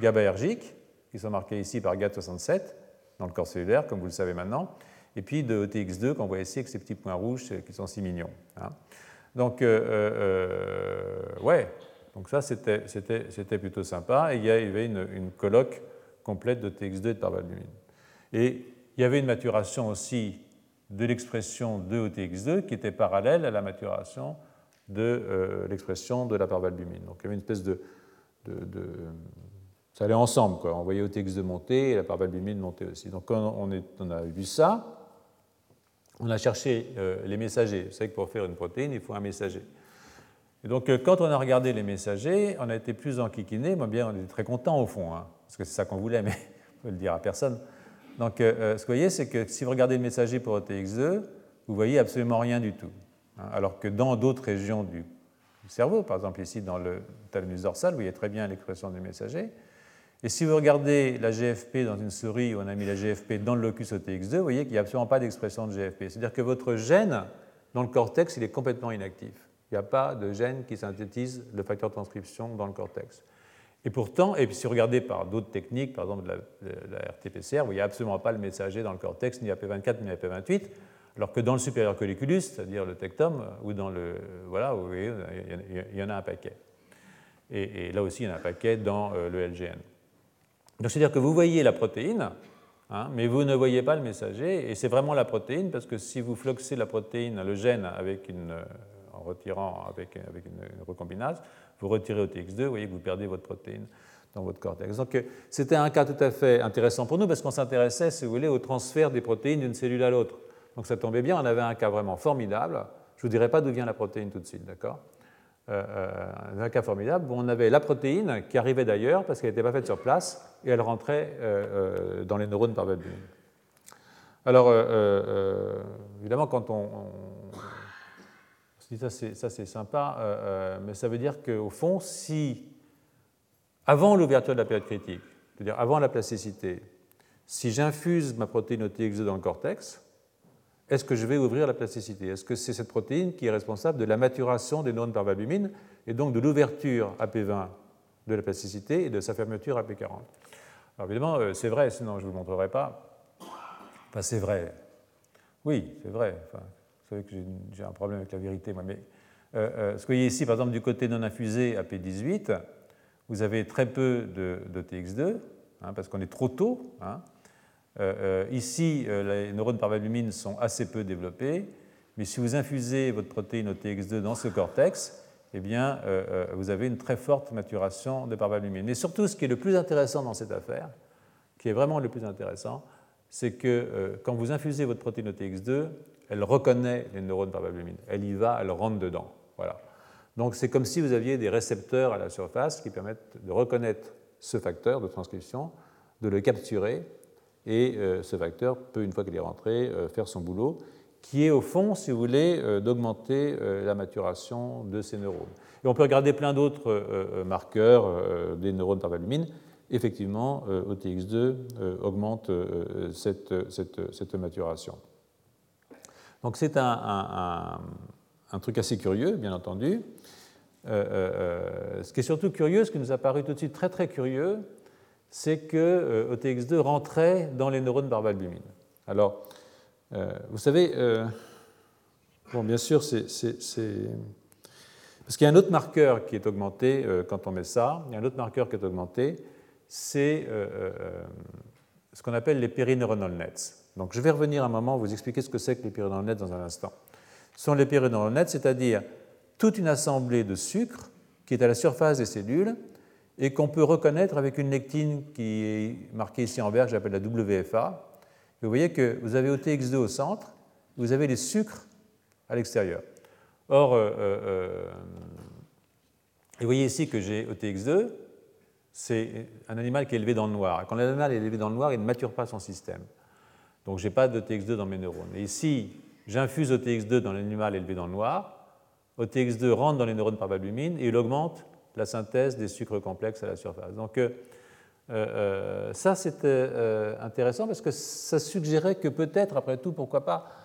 GABAergiques, qui sont marqués ici par GAT67, dans le corps cellulaire, comme vous le savez maintenant, et puis de OTX2 qu'on voit ici avec ces petits points rouges qui sont si mignons. Hein. Donc, euh, euh, ouais, donc ça c'était plutôt sympa. Et il y avait une, colloque complète de TX2 et de parvalbumine. Et il y avait une maturation aussi de l'expression de OTX2 qui était parallèle à la maturation de euh, l'expression de la parvalbumine. Donc il y avait une espèce de, ça allait ensemble, quoi. On voyait OTX2 monter et la parvalbumine monter aussi. Donc on, on a vu ça, on a cherché euh, les messagers. Vous savez que pour faire une protéine, il faut un messager. Et donc, euh, quand on a regardé les messagers, on a été plus enquiquiné. Moi, bien, on était très content au fond, hein, parce que c'est ça qu'on voulait, mais on peut le dire à personne. Donc, euh, ce que vous voyez, c'est que si vous regardez le messager pour OTX2, vous voyez absolument rien du tout. Hein. alors que dans d'autres régions du, cerveau, par exemple ici dans le thalamus dorsal, vous voyez très bien l'expression du messager. Et si vous regardez la GFP dans une souris où on a mis la GFP dans le locus OTX2, vous voyez qu'il n'y a absolument pas d'expression de GFP. C'est-à-dire que votre gène dans le cortex, il est complètement inactif. Il n'y a pas de gène qui synthétise le facteur de transcription dans le cortex. Et pourtant, et puis si vous regardez par d'autres techniques, par exemple la, RT-PCR, il n'y a absolument pas le messager dans le cortex, ni AP24 ni AP28, alors que dans le supérieur colliculus, c'est-à-dire le tectum, ou dans le. Voilà, vous voyez, il y en a un paquet. Et, là aussi, il y en a un paquet dans euh, le LGN. Donc c'est-à-dire que vous voyez la protéine, hein, mais vous ne voyez pas le messager, et c'est vraiment la protéine, parce que si vous floxez la protéine, le gène, avec une, euh, en retirant avec, avec une, recombinase, vous retirez au TX2, vous voyez que vous perdez votre protéine dans votre cortex. Donc euh, c'était un cas tout à fait intéressant pour nous, parce qu'on s'intéressait, si vous voulez, au transfert des protéines d'une cellule à l'autre. Donc ça tombait bien, on avait un cas vraiment formidable. Je ne vous dirai pas d'où vient la protéine tout de suite, d'accord? Euh, euh, un cas formidable où on avait la protéine qui arrivait d'ailleurs parce qu'elle n'était pas faite sur place et elle rentrait euh, dans les neurones par valvule. Alors, évidemment, quand on, se dit ça, c'est sympa, mais ça veut dire qu'au fond, si avant l'ouverture de la période critique, c'est-à-dire avant la plasticité, si j'infuse ma protéine OTX2 dans le cortex, est-ce que je vais ouvrir la plasticité? Est-ce que c'est cette protéine qui est responsable de la maturation des neurones par et donc de l'ouverture AP20 de la plasticité et de sa fermeture AP40 Alors évidemment, euh, c'est vrai, sinon je ne vous le montrerai pas. Enfin, c'est vrai. Oui, c'est vrai. Vous savez que j'ai un problème avec la vérité, moi. Mais euh, euh, ce que vous voyez ici, par exemple, du côté non infusé AP18, vous avez très peu de, TX2, hein, parce qu'on est trop tôt. Hein, euh, euh, ici, euh, les neurones par valbumine sont assez peu développés, mais si vous infusez votre protéine OTX2 dans ce cortex, eh bien, vous avez une très forte maturation de parvalbumine. Mais surtout, ce qui est le plus intéressant dans cette affaire, qui est vraiment le plus intéressant, c'est que quand vous infusez votre protéine OTX2, elle reconnaît les neurones par valbumine. Elle y va, elle rentre dedans. Voilà. Donc c'est comme si vous aviez des récepteurs à la surface qui permettent de reconnaître ce facteur de transcription, de le capturer et euh, ce facteur peut, une fois qu'il est rentré, euh, faire son boulot, qui est au fond, si vous voulez, euh, d'augmenter la maturation de ces neurones. Et on peut regarder plein d'autres marqueurs des neurones par valumine. Effectivement, OTX2 augmente cette, maturation. Donc c'est un, truc assez curieux, bien entendu. ce qui est surtout curieux, ce qui nous a paru tout de suite très très curieux, c'est que euh, OTX2 rentrait dans les neurones par valbumine. Alors, euh, vous savez, euh, bon, bien sûr, c'est. Parce qu'il y a un autre marqueur qui est augmenté quand on met ça, il y a un autre marqueur qui est augmenté, c'est ce qu'on appelle les périneuronal nets. Donc je vais revenir un moment vous expliquer ce que c'est que les périneuronal nets dans un instant. Ce sont les périneuronal nets, c'est-à-dire toute une assemblée de sucre qui est à la surface des cellules et qu'on peut reconnaître avec une lectine qui est marquée ici en vert, j'appelle la WFA. vous voyez que vous avez OTX2 au centre, vous avez les sucres à l'extérieur. Or, euh, euh, euh, vous voyez ici que j'ai OTX2, c'est un animal qui est élevé dans le noir. Quand l'animal est élevé dans le noir, il ne mature pas son système. Donc, je n'ai pas d'OTX2 dans mes neurones. Et ici, j'infuse OTX2 dans l'animal élevé dans le noir. OTX2 rentre dans les neurones par valbumine et il augmente la synthèse des sucres complexes à la surface. Donc euh, euh, ça, c'était euh, intéressant parce que ça suggérait que peut-être, après tout, pourquoi pas,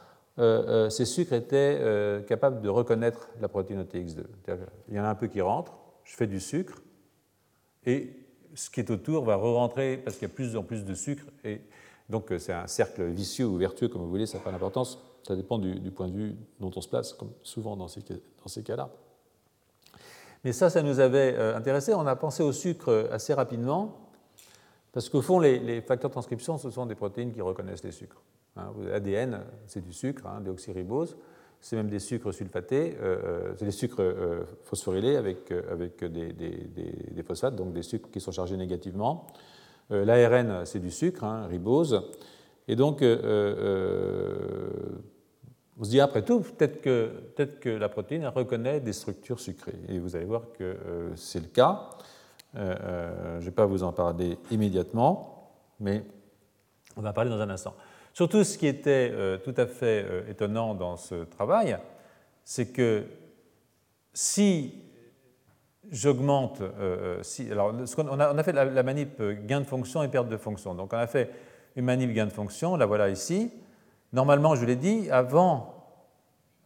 ces sucres étaient capables de reconnaître la protéine OTX2. Il y en a un peu qui rentre, je fais du sucre, et ce qui est autour va re-rentrer parce qu'il y a plus en plus de sucre. Et donc c'est un cercle vicieux ou vertueux, comme vous voulez, ça n'a pas d'importance. Ça dépend du, point de vue dont on se place, comme souvent dans ces, dans ces cas-là. Mais ça, ça nous avait euh, intéressé. On a pensé au sucre assez rapidement, parce qu'au fond, les, facteurs de transcription, ce sont des protéines qui reconnaissent les sucres. L'ADN, hein. c'est du sucre, hein, déoxyribose. C'est même des sucres sulfatés, euh, euh, c'est des sucres phosphorylés avec, avec des, des, phosphates, donc des sucres qui sont chargés négativement. L'ARN, c'est du sucre, hein, ribose. Et donc, on se dit après tout, peut-être que, la protéine reconnaît des structures sucrées. Et vous allez voir que euh, c'est le cas. Euh, euh, je ne vais pas vous en parler immédiatement, mais on va en parler dans un instant. Surtout, ce qui était tout à fait étonnant dans ce travail, c'est que si j'augmente. alors, on, a, fait la, manip gain de fonction et perte de fonction. Donc, on a fait une manip gain de fonction, la voilà ici. Normalement, je l'ai dit, avant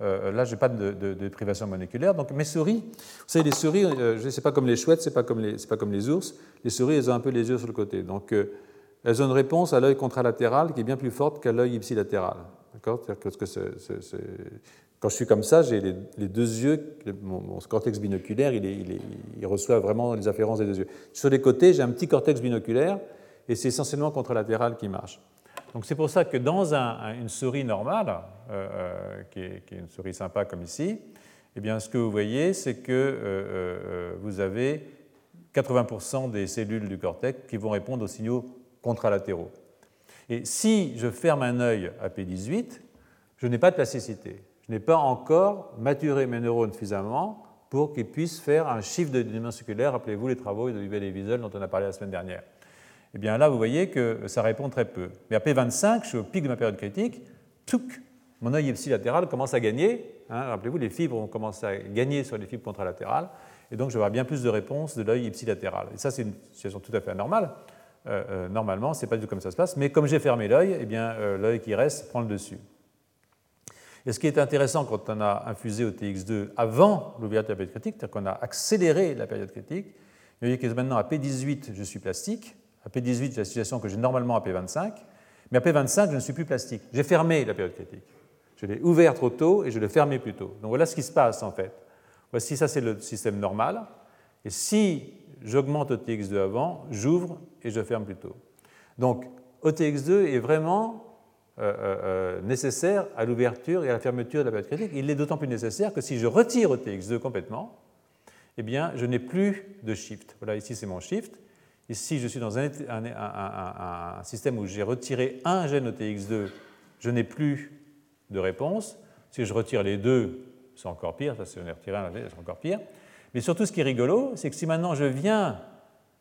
euh, là, je n'ai pas de, privation moléculaire. Donc mes souris, vous savez, les souris, euh, ce n'est pas comme les chouettes, ce n'est pas, comme les, pas comme les ours. Les souris, elles ont un peu les yeux sur le côté. Donc euh, elles ont une réponse à l'œil contralatéral qui est bien plus forte qu'à l'œil ipsilatéral. D'accord? Que, Quand je suis comme ça, j'ai les, deux yeux, mon, cortex binoculaire, il, il, reçoit vraiment les afférences des deux yeux. Sur les côtés, j'ai un petit cortex binoculaire et c'est essentiellement contralatéral qui marche. Donc c'est pour ça que dans une souris normale, euh, euh, qui, est, une souris sympa comme ici, eh bien, ce que vous voyez, c'est que euh, vous avez 80% des cellules du cortex qui vont répondre aux signaux contralatéraux. Et si je ferme un œil à P18, je n'ai pas de plasticité. Je n'ai pas encore maturé mes neurones suffisamment pour qu'ils puissent faire un chiffre de dimension circulaire. Rappelez-vous les travaux de Hubel et Wiesel dont on a parlé la semaine dernière eh bien là, vous voyez que ça répond très peu. Mais à P25, je suis au pic de ma période critique, touc, mon œil ipsilatéral commence à gagner. Hein, rappelez-vous, les fibres ont commencé à gagner sur les fibres contralatérales, et donc je vais avoir bien plus de réponses de l'œil ipsilatéral. Et ça, c'est une situation tout à fait anormale. Euh, euh, normalement, ce n'est pas du tout comme ça se passe, mais comme j'ai fermé l'œil, eh bien euh, l'œil qui reste prend le dessus. Et ce qui est intéressant quand on a infusé au TX2 avant l'ouverture de la période critique, c'est-à-dire qu'on a accéléré la période critique, vous voyez que maintenant à P18, je suis plastique, à P18, j'ai la situation que j'ai normalement à P25, mais à P25, je ne suis plus plastique. J'ai fermé la période critique. Je l'ai ouvert trop tôt et je l'ai fermé plus tôt. Donc voilà ce qui se passe en fait. Voici, ça c'est le système normal. Et si j'augmente OTX2 avant, j'ouvre et je ferme plus tôt. Donc OTX2 est vraiment euh, euh, euh, nécessaire à l'ouverture et à la fermeture de la période critique. Il est d'autant plus nécessaire que si je retire OTX2 complètement, eh bien, je n'ai plus de shift. Voilà, ici c'est mon shift. Ici, je suis dans un, système où j'ai retiré un gène OTX2, je n'ai plus de réponse. Si je retire les deux, c'est encore pire. Ça, si j'en ai retiré un, c'est encore pire. Mais surtout, ce qui est rigolo, c'est que si maintenant je viens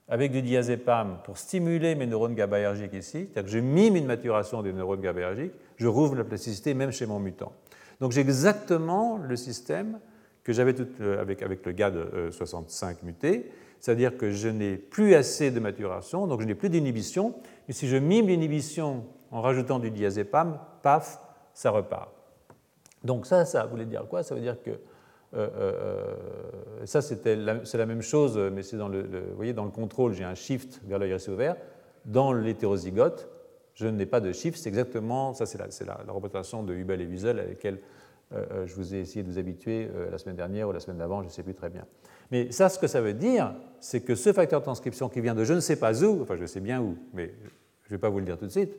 avec du diazépam pour stimuler mes neurones GABAergiques ici, c'est-à-dire que je mime une maturation des neurones GABAergiques, je rouvre la plasticité même chez mon mutant. Donc j'ai exactement le système que j'avais euh, avec, avec le GAD 65 euh, muté, c'est-à-dire que je n'ai plus assez de maturation, donc je n'ai plus d'inhibition, mais si je mime l'inhibition en rajoutant du diazépam, paf, ça repart. Donc ça, ça voulait dire quoi? Ça veut dire que euh, euh, ça, c'est la, même chose, mais c'est dans le, vous voyez, dans le contrôle, j'ai un shift vers l'œil ouvert. Dans l'hétérozygote, je n'ai pas de shift. C'est exactement, ça, c'est la, la, représentation de Hubel et Wiesel à laquelle euh, je vous ai essayé de vous habituer la semaine dernière ou la semaine d'avant, je ne sais plus très bien. Mais ça, ce que ça veut dire, c'est que ce facteur de transcription qui vient de je ne sais pas où, enfin je sais bien où, mais je ne vais pas vous le dire tout de suite,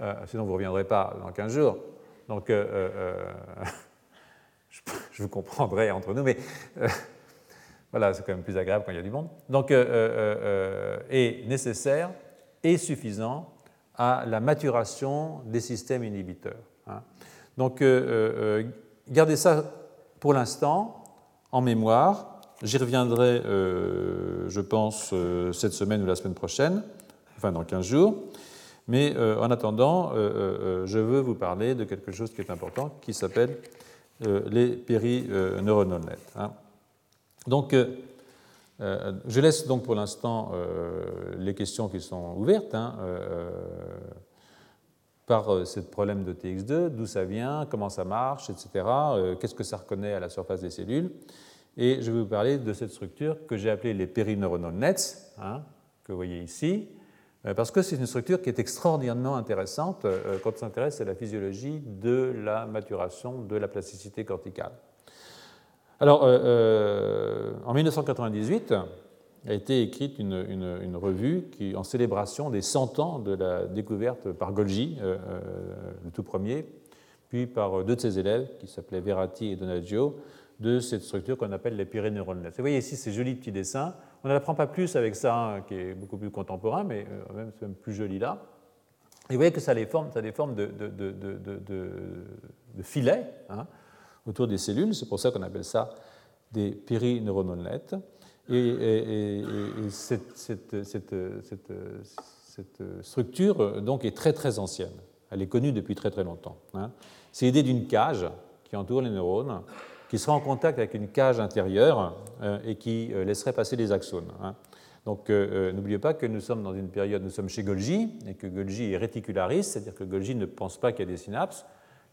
euh, sinon vous ne reviendrez pas dans 15 jours. Donc, euh, euh, je, vous comprendrai entre nous, mais voilà, c'est quand même plus agréable quand il y a du monde. Donc, est nécessaire et suffisant à la maturation des systèmes inhibiteurs. Hein. Donc, gardez ça pour l'instant en mémoire. J'y reviendrai, euh, je pense, euh, cette semaine ou la semaine prochaine, enfin dans 15 jours. Mais euh, en attendant, je veux vous parler de quelque chose qui est important, qui s'appelle les périneuronal nets. Hein. Donc, je laisse donc pour l'instant les questions qui sont ouvertes hein, par ce problème de TX2, d'où ça vient, comment ça marche, etc. Qu'est-ce que ça reconnaît à la surface des cellules et je vais vous parler de cette structure que j'ai appelée les périneuronal nets, hein, que vous voyez ici, euh, parce que c'est une structure qui est extraordinairement intéressante euh, quand on s'intéresse à la physiologie de la maturation de la plasticité corticale. Alors, euh, en 1998, a été écrite une, revue qui, en célébration des 100 ans de la découverte par Golgi, le tout premier, puis par deux de ses élèves qui s'appelaient Verratti et Donaggio, de cette structure qu'on appelle les pyréneurones Vous voyez ici ces jolis petits dessins. On n'apprend pas plus avec ça, hein, qui est beaucoup plus contemporain, mais euh, même, c'est même plus joli là. Et vous voyez que ça a des formes, ça des formes de, filets hein, autour des cellules. C'est pour ça qu'on appelle ça des périneuronal Et, et, et, cette, cette, cette, cette, structure donc, est très très ancienne. Elle est connue depuis très très longtemps. Hein. C'est l'idée d'une cage qui entoure les neurones qui sera en contact avec une cage intérieure et qui laisserait passer les axones. Hein. Donc n'oubliez pas que nous sommes dans une période, nous sommes chez Golgi, et que Golgi est réticulariste, c'est-à-dire que Golgi ne pense pas qu'il y a des synapses,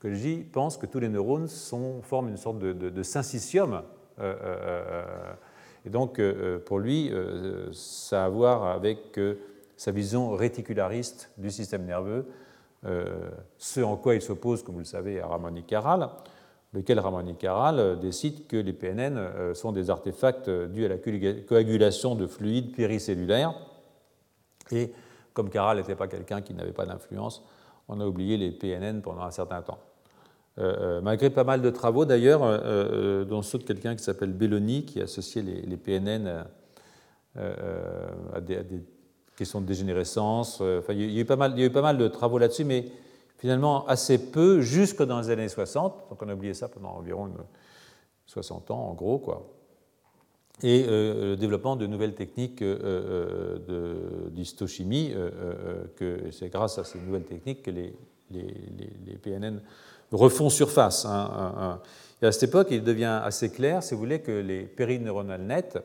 Golgi pense que tous les neurones forment une sorte de, de, syncytium. et donc, pour lui, ça a à voir avec sa vision réticulariste du système nerveux, euh, ce en quoi il s'oppose, comme vous le savez, à Ramon Caral, lequel Ramon Caral décide que les PNN euh, sont des artefacts dus à la coagulation de fluides péricellulaires. Et comme Caral n'était pas quelqu'un qui n'avait pas d'influence, on a oublié les PNN pendant un certain temps. Euh, malgré pas mal de travaux d'ailleurs, dont ceux de quelqu'un qui s'appelle Belloni, qui associait les, PNN à des, à, des, question de dégénérescence. Euh, enfin, il, y a eu pas mal, il y a eu pas mal de travaux là-dessus, mais finalement assez peu, jusque dans les années 60. Donc on a oublié ça pendant environ 60 ans, en gros. Quoi. Et euh, le développement de nouvelles techniques euh, d'histochimie, que c'est grâce à ces nouvelles techniques que les, PNN refont surface. Hein, hein, hein. Et à cette époque, il devient assez clair, si vous voulez, que les périneuronales nettes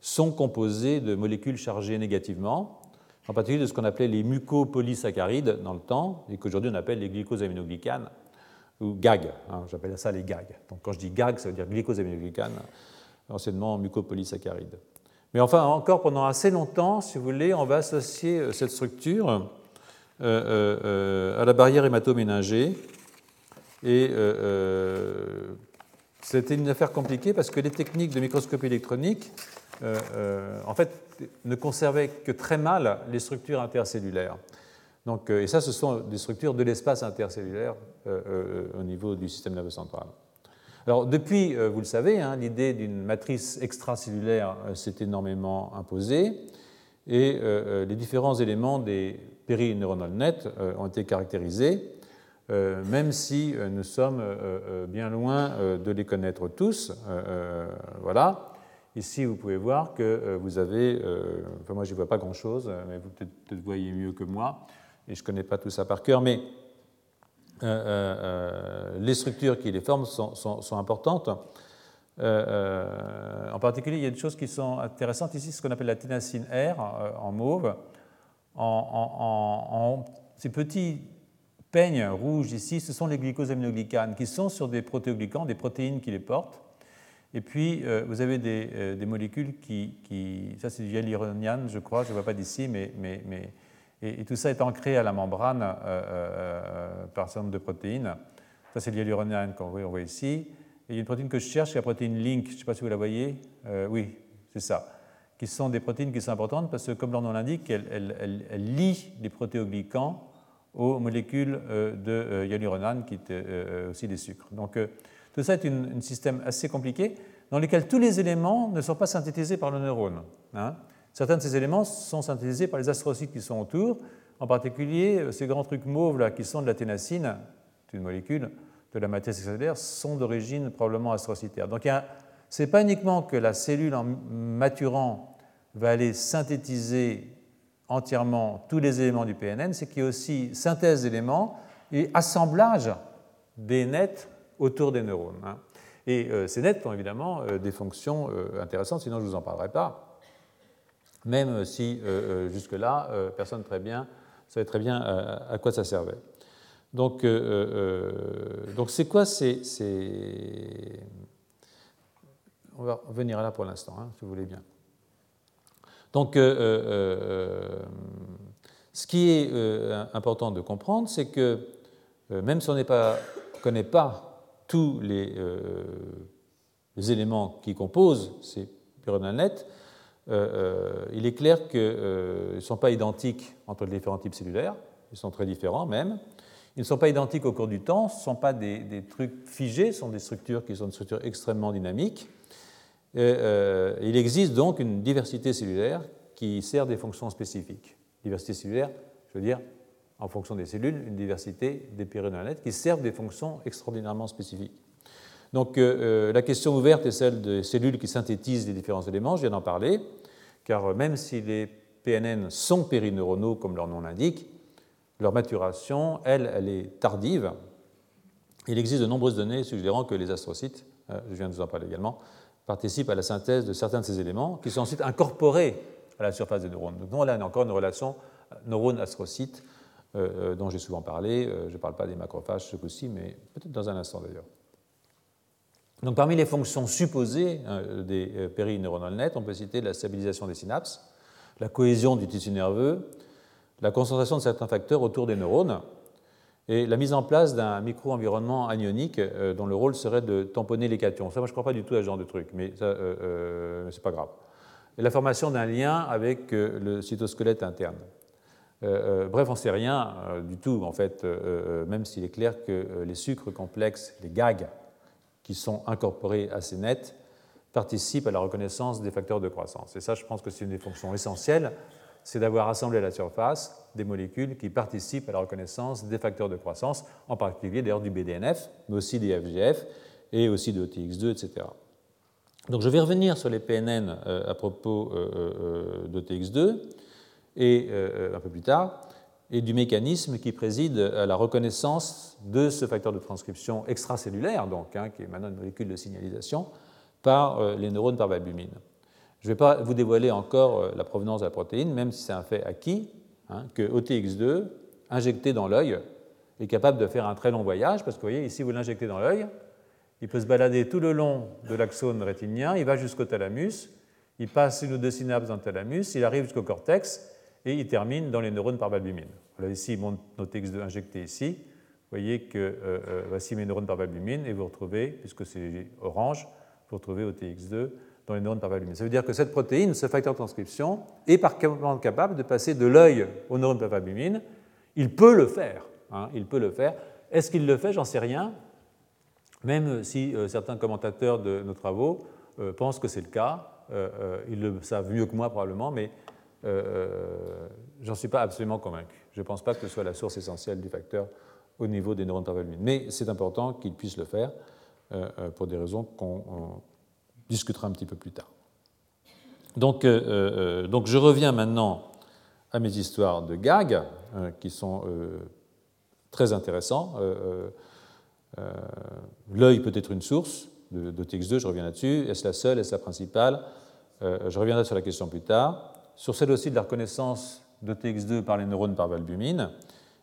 sont composées de molécules chargées négativement, en particulier de ce qu'on appelait les mucopolysaccharides dans le temps, et qu'aujourd'hui on appelle les glycosaminoglycanes, ou GAG, hein, j'appelle ça les GAG. Donc quand je dis GAG, ça veut dire glycosaminoglycanes, anciennement mucopolysaccharides. Mais enfin, encore pendant assez longtemps, si vous voulez, on va associer euh, cette structure euh, euh, à la barrière hématoméningée. Et c'était une affaire compliquée parce que les techniques de microscopie électronique en fait, ne conservaient que très mal les structures intercellulaires. Donc, euh, et ça, ce sont des structures de l'espace intercellulaire au niveau du système nerveux central. Alors, depuis, vous le savez, hein, l'idée d'une matrice extracellulaire s'est énormément imposée et les différents éléments des périneuronales nettes ont été caractérisés, même si nous sommes bien loin de les connaître tous. Voilà. Ici, vous pouvez voir que euh, vous avez, euh, enfin moi je ne vois pas grand-chose, euh, mais vous peut-être voyez mieux que moi, et je ne connais pas tout ça par cœur, mais les structures qui les forment sont, importantes. en particulier, il y a des choses qui sont intéressantes ici, ce qu'on appelle la ténacine R en mauve. En, ces petits peignes rouges ici, ce sont les glycosaminoglycanes qui sont sur des protéoglycans, des protéines qui les portent. Et puis, euh, vous avez des, euh, molécules qui, Ça, c'est du hyaluroniane, je crois, je ne vois pas d'ici, mais. mais, mais et, tout ça est ancré à la membrane euh, par un certain nombre de protéines. Ça, c'est du hyaluroniane qu'on voit, ici. Et il y a une protéine que je cherche, c'est la protéine Link. Je ne sais pas si vous la voyez. oui, c'est ça. Qui sont des protéines qui sont importantes parce que, comme leur nom l'indique, elles, elles, elles, lient les protéoglycans aux molécules de hyaluronane, qui sont aussi des sucres. Donc, tout ça est un système assez compliqué dans lequel tous les éléments ne sont pas synthétisés par le neurone. Hein. Certains de ces éléments sont synthétisés par les astrocytes qui sont autour, en particulier euh, ces grands trucs mauves là qui sont de la ténacine, une molécule de la matière cellulaire, sont d'origine probablement astrocytaire. Donc ce n'est pas uniquement que la cellule en maturant va aller synthétiser entièrement tous les éléments du PNN, c'est qu'il y a aussi synthèse d'éléments et assemblage des nets autour des neurones. Hein. Et euh, ces nets ont évidemment euh, des fonctions euh, intéressantes, sinon je ne vous en parlerai pas, même si jusque-là, personne très savait très bien à, quoi ça servait. Donc, donc c'est quoi ces, On va revenir là pour l'instant, hein, si vous voulez bien. Donc, ce qui est important de comprendre, c'est que même si on ne connaît pas tous euh, les, éléments qui composent ces pyronales nettes, euh, euh, il est clair qu'ils ne sont pas identiques entre les différents types cellulaires, ils sont très différents même. Ils ne sont pas identiques au cours du temps, ce ne sont pas des, trucs figés, ce sont des structures qui sont des structures extrêmement dynamiques. il existe donc une diversité cellulaire qui sert des fonctions spécifiques. Diversité cellulaire, je veux dire en fonction des cellules, une diversité des périnolètes qui servent des fonctions extraordinairement spécifiques. Donc euh, euh, la question ouverte est celle des cellules qui synthétisent les différents éléments, je viens d'en parler, car même si les PNN sont périneuronaux, comme leur nom l'indique, leur maturation, elle, elle est tardive. Il existe de nombreuses données suggérant que les astrocytes je viens de vous en parler également, participent à la synthèse de certains de ces éléments qui sont ensuite incorporés à la surface des neurones. Donc là, on a encore une relation neurone-astrocyte dont j'ai souvent parlé. je ne parle pas des macrophages ce coup-ci, mais peut-être dans un instant d'ailleurs. Donc, parmi les fonctions supposées hein, des euh, périneuronales nets, on peut citer la stabilisation des synapses, la cohésion du tissu nerveux, la concentration de certains facteurs autour des neurones et la mise en place d'un micro-environnement anionique euh, dont le rôle serait de tamponner les cations. Ça, moi, je ne crois pas du tout à ce genre de truc, mais, euh, ce n'est pas grave. Et la formation d'un lien avec le cytosquelette interne. Bref, on ne sait rien du tout, en fait, même s'il est clair que les sucres complexes, les gags, qui sont incorporés assez nets participent à la reconnaissance des facteurs de croissance. Et ça, je pense que c'est une des fonctions essentielles, c'est d'avoir assemblé à la surface des molécules qui participent à la reconnaissance des facteurs de croissance, en particulier d'ailleurs du BDNF, mais aussi des FGF et aussi de OTX2, etc. Donc je vais revenir sur les PNN euh, à propos euh, euh, d'OTX2 et un peu plus tard et du mécanisme qui préside à la reconnaissance de ce facteur de transcription extracellulaire, donc, hein, qui est maintenant une molécule de signalisation, par euh, les neurones par albumine. Je ne vais pas vous dévoiler encore euh, la provenance de la protéine, même si c'est un fait acquis, hein, que OTX2, injecté dans l'œil, est capable de faire un très long voyage, parce que vous voyez, ici, vous l'injectez dans l'œil, il peut se balader tout le long de l'axone rétinien, il va jusqu'au thalamus, il passe une ou deux synapses dans le thalamus, il arrive jusqu'au cortex, et il termine dans les neurones par valbumine. Voilà ici mon OTX2 injecté ici. Vous voyez que euh, euh, voici mes neurones par valbumine et vous retrouvez, puisque c'est orange, vous retrouvez OTX2 dans les neurones par valbumine. Ça veut dire que cette protéine, ce facteur de transcription, est parfaitement capable de passer de l'œil aux neurones par valbumine? Il peut le faire. Hein, il peut le faire. Est-ce qu'il le fait? J'en sais rien. Même si euh, certains commentateurs de nos travaux pensent que c'est le cas, ils le savent mieux que moi probablement, mais euh, euh, j'en suis pas absolument convaincu. Je ne pense pas que ce soit la source essentielle du facteur au niveau des neurones parvalumines. Mais c'est important qu'il puisse le faire euh, pour des raisons qu'on discutera un petit peu plus tard. Donc, donc, je reviens maintenant à mes histoires de gags, qui sont très intéressants. L'œil peut être une source de, de TX2, je reviens là-dessus. Est-ce la seule? Est-ce la principale? Je reviendrai sur la question plus tard sur celle aussi de la reconnaissance de TX2 par les neurones par valbumine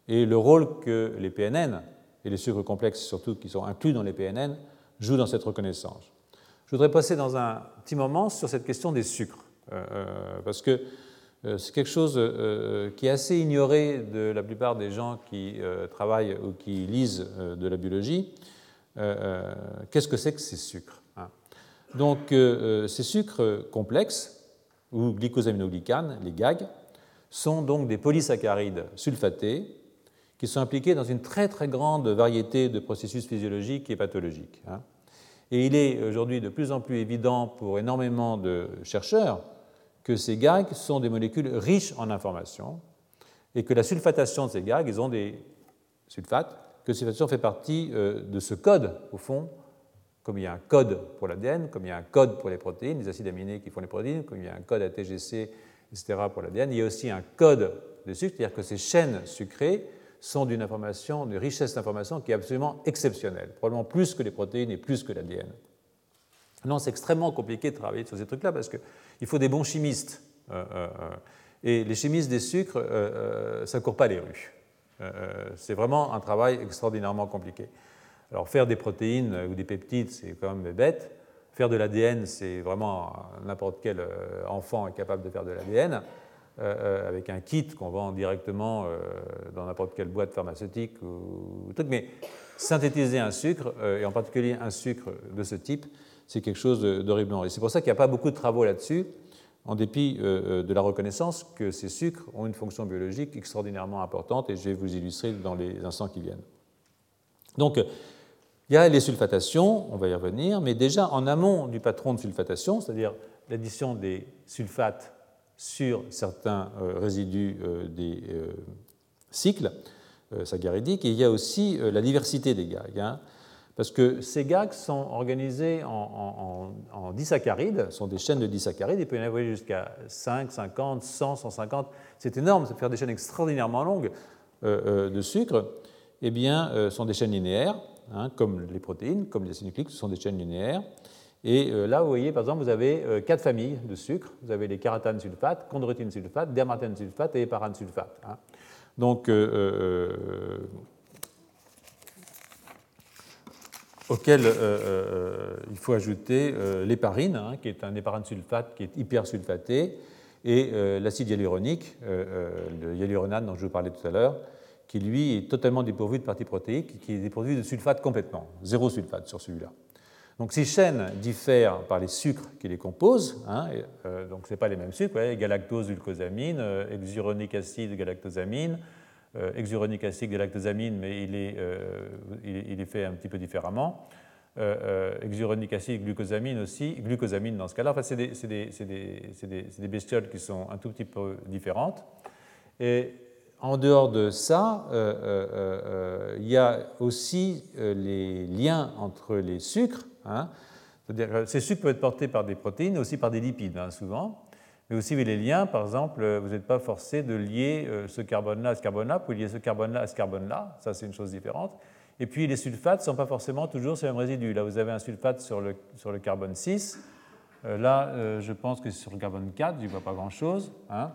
et le rôle que les PNN et les sucres complexes surtout qui sont inclus dans les PNN jouent dans cette reconnaissance. Je voudrais passer dans un petit moment sur cette question des sucres, euh, euh, parce que euh, c'est quelque chose qui est assez ignoré de la plupart des gens qui travaillent ou qui lisent de la biologie. Qu'est-ce que c'est que ces sucres hein? Donc, ces sucres complexes ou glycosaminoglycanes, les GAG, sont donc des polysaccharides sulfatés qui sont impliqués dans une très très grande variété de processus physiologiques et pathologiques. Hein. Et il est aujourd'hui de plus en plus évident pour énormément de chercheurs que ces GAG sont des molécules riches en informations et que la sulfatation de ces GAG, ils ont des sulfates, que la sulfatation fait partie euh, de ce code, au fond, comme il y a un code pour l'ADN, comme il y a un code pour les protéines, les acides aminés qui font les protéines, comme il y a un code ATGC, etc. pour l'ADN, il y a aussi un code de sucre, c'est-à-dire que ces chaînes sucrées sont d'une information, d'une richesse d'information qui est absolument exceptionnelle, probablement plus que les protéines et plus que l'ADN. Non, c'est extrêmement compliqué de travailler sur ces trucs-là parce qu'il faut des bons chimistes. Euh, euh, euh. et les chimistes des sucres, ça ne court pas les rues. c'est vraiment un travail extraordinairement compliqué. Alors faire des protéines ou des peptides, c'est quand même bête. Faire de l'ADN, c'est vraiment n'importe quel euh, enfant est capable de faire de l'ADN euh, euh, avec un kit qu'on vend directement dans n'importe quelle boîte pharmaceutique ou, truc. Mais synthétiser un sucre, et en particulier un sucre de ce type, c'est quelque chose d'horriblement. Et c'est pour ça qu'il n'y a pas beaucoup de travaux là-dessus, en dépit de la reconnaissance que ces sucres ont une fonction biologique extraordinairement importante, et je vais vous illustrer dans les instants qui viennent. Donc, il y a les sulfatations, on va y revenir, mais déjà en amont du patron de sulfatation, c'est-à-dire l'addition des sulfates sur certains euh, résidus euh, des euh, cycles sagaridiques, il y a aussi la diversité des gags. Hein, parce que ces gags sont organisés en, en, disaccharides, sont des chaînes de disaccharides, il peut y en avoir jusqu'à 5, 50, 100, 150, c'est énorme, ça peut faire des chaînes extraordinairement longues de sucre, eh bien, sont des chaînes linéaires, hein, comme les protéines, comme les acides nucléiques, ce sont des chaînes linéaires. Et euh, là, vous voyez, par exemple, vous avez euh, quatre familles de sucres. Vous avez les caratanes sulfates, chondroïtine sulfate, dermatène sulfate et héparane sulfate. Hein. Donc, auquel il faut ajouter l'héparine, hein, qui est un héparane sulfate qui est hypersulfaté, et l'acide hyaluronique, le hyaluronate dont je vous parlais tout à l'heure, qui lui est totalement dépourvu de parties protéiques, qui est dépourvu de sulfate complètement, zéro sulfate sur celui-là. Donc ces chaînes diffèrent par les sucres qui les composent, hein, euh, donc ce pas les mêmes sucres, galactose, glucosamine, euh, exuronique acide, galactosamine, euh, exuronique acide, galactosamine, mais il est, est, fait un petit peu différemment. exuronique acide, glucosamine aussi, glucosamine dans ce cas-là, enfin, c'est des, des, des, bestioles qui sont un tout petit peu différentes. Et en dehors de ça, euh, euh, euh, il y a aussi les liens entre les sucres. Hein. Ces sucres peuvent être portés par des protéines, aussi par des lipides, hein, souvent. Mais aussi les liens, par exemple, vous n'êtes pas forcé de lier ce carbone-là à ce carbone-là, pour lier ce carbone-là à ce carbone-là. Ça, c'est une chose différente. Et puis les sulfates ne sont pas forcément toujours sur le même résidu. Là, vous avez un sulfate sur le, sur le carbone 6. là, je pense que c'est sur le carbone 4, je ne vois pas grand-chose. Hein.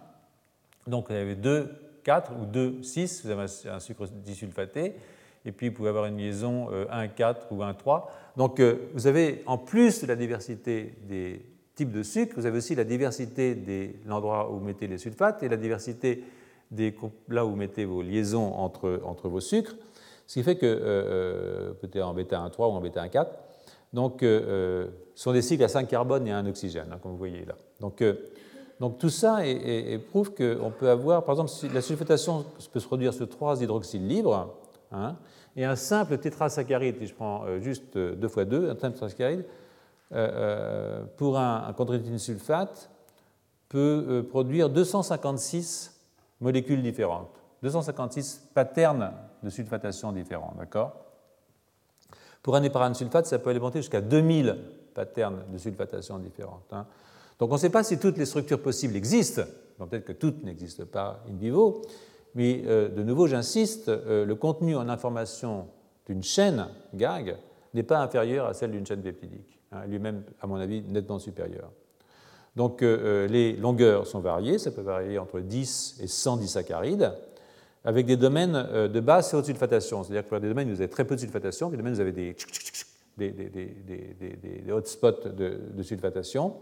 Donc, vous avez deux 4 ou 2, 6, vous avez un sucre disulfaté, et puis vous pouvez avoir une liaison 1, euh, 4 ou 1, 3. Donc euh, vous avez, en plus de la diversité des types de sucre, vous avez aussi la diversité de l'endroit où vous mettez les sulfates et la diversité des, là où vous mettez vos liaisons entre, entre vos sucres, ce qui fait que euh, peut-être en bêta 1, 3 ou en bêta 1, 4. Donc, ce sont des cycles à 5 carbones et un oxygène, hein, comme vous voyez là. Donc, donc tout ça prouve qu'on peut avoir, par exemple, la sulfatation peut se produire sur trois hydroxyles libres, hein, et un simple tétrasaccharide, si je prends euh, juste 2 fois 2, un tétrasaccharide, euh, euh, pour un, un sulfate, peut produire 256 molécules différentes, 256 patterns de sulfatation différents, d'accord? Pour un éparane sulfate, ça peut alimenter jusqu'à 2000 patterns de sulfatation différentes. Hein. Donc on ne sait pas si toutes les structures possibles existent, peut-être que toutes n'existent pas in vivo, mais euh, de nouveau j'insiste, euh, le contenu en information d'une chaîne GAG n'est pas inférieur à celle d'une chaîne peptidique, hein, lui-même à mon avis nettement supérieur. Donc euh, les longueurs sont variées, ça peut varier entre 10 et 100 disaccharides, avec des domaines de basse et haute sulfatation, c'est-à-dire que pour des domaines où vous avez très peu de sulfatation, des domaines où vous avez des, des, hotspots de, de sulfatation.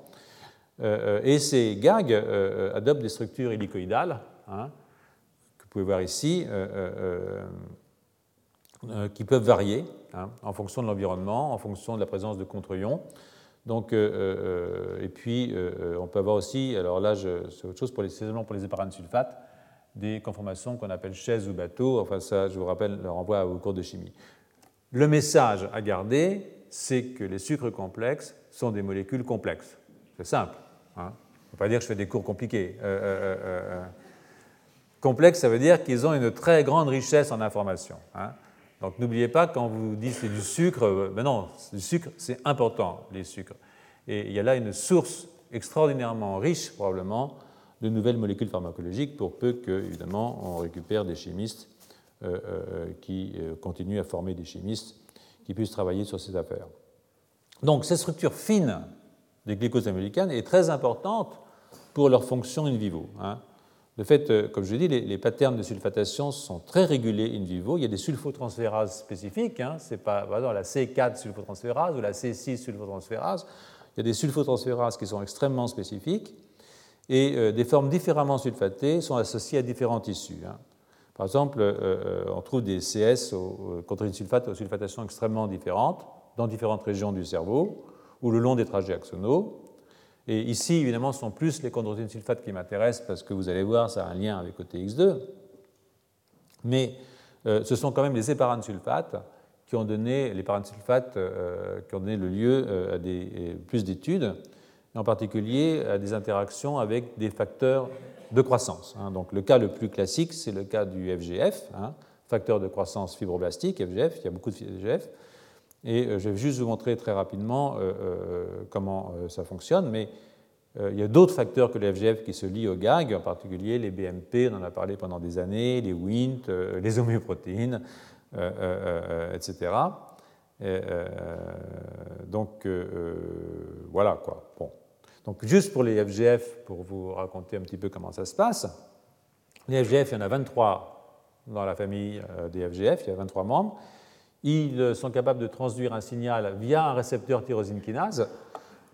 Euh, euh, et ces gags euh, adoptent des structures hélicoïdales, hein, que vous pouvez voir ici, qui peuvent varier hein, en fonction de l'environnement, en fonction de la présence de contre-ions. Donc, et puis, on peut avoir aussi, alors là, c'est autre chose pour les, seulement pour les éparanes sulfates, des conformations qu'on appelle chaises ou bateaux. Enfin, ça, je vous rappelle, le renvoie au cours de chimie. Le message à garder, c'est que les sucres complexes sont des molécules complexes. C'est simple. Hein. On ne pas dire que je fais des cours compliqués. Euh, euh, euh, complexe, ça veut dire qu'ils ont une très grande richesse en informations. Hein. Donc n'oubliez pas, quand vous dites c'est du sucre, ben non, du sucre, c'est important, les sucres. Et il y a là une source extraordinairement riche, probablement, de nouvelles molécules pharmacologiques, pour peu que, évidemment, on récupère des chimistes qui continuent à former des chimistes qui puissent travailler sur ces affaires. Donc, ces structures fines des glycosamélicanes est très importante pour leur fonction in vivo. Hein. Le fait, euh, comme je l'ai dit, les, patterns de sulfatation sont très régulés in vivo. Il y a des sulfotransférases spécifiques. Hein. C'est pas par la C4 sulfotransférase ou la C6 sulfotransférase. Il y a des sulfotransférases qui sont extrêmement spécifiques et euh, des formes différemment sulfatées sont associées à différents tissus. Hein. Par exemple, euh, on trouve des CS contre une sulfate aux sulfatations extrêmement différentes dans différentes régions du cerveau ou le long des trajets axonaux. Et ici, évidemment, ce sont plus les chondroïtines sulfates qui m'intéressent parce que vous allez voir, ça a un lien avec OTX2. Mais euh, ce sont quand même les éparanes sulfates qui ont donné, les sulfates, euh, qui ont donné le lieu euh, à des, plus d'études, en particulier à des interactions avec des facteurs de croissance. Hein. Donc le cas le plus classique, c'est le cas du FGF, hein, facteur de croissance fibroblastique, FGF, il y a beaucoup de FGF, et euh, je vais juste vous montrer très rapidement euh, euh, comment ça fonctionne, mais il y a d'autres facteurs que les FGF qui se lient au GAG, en particulier les BMP, on en a parlé pendant des années, les WINT, les homéoprotéines, etc. donc voilà quoi. Bon. Donc juste pour les FGF, pour vous raconter un petit peu comment ça se passe, les FGF, il y en a 23 dans la famille des FGF, il y a 23 membres. Ils sont capables de transduire un signal via un récepteur tyrosine kinase,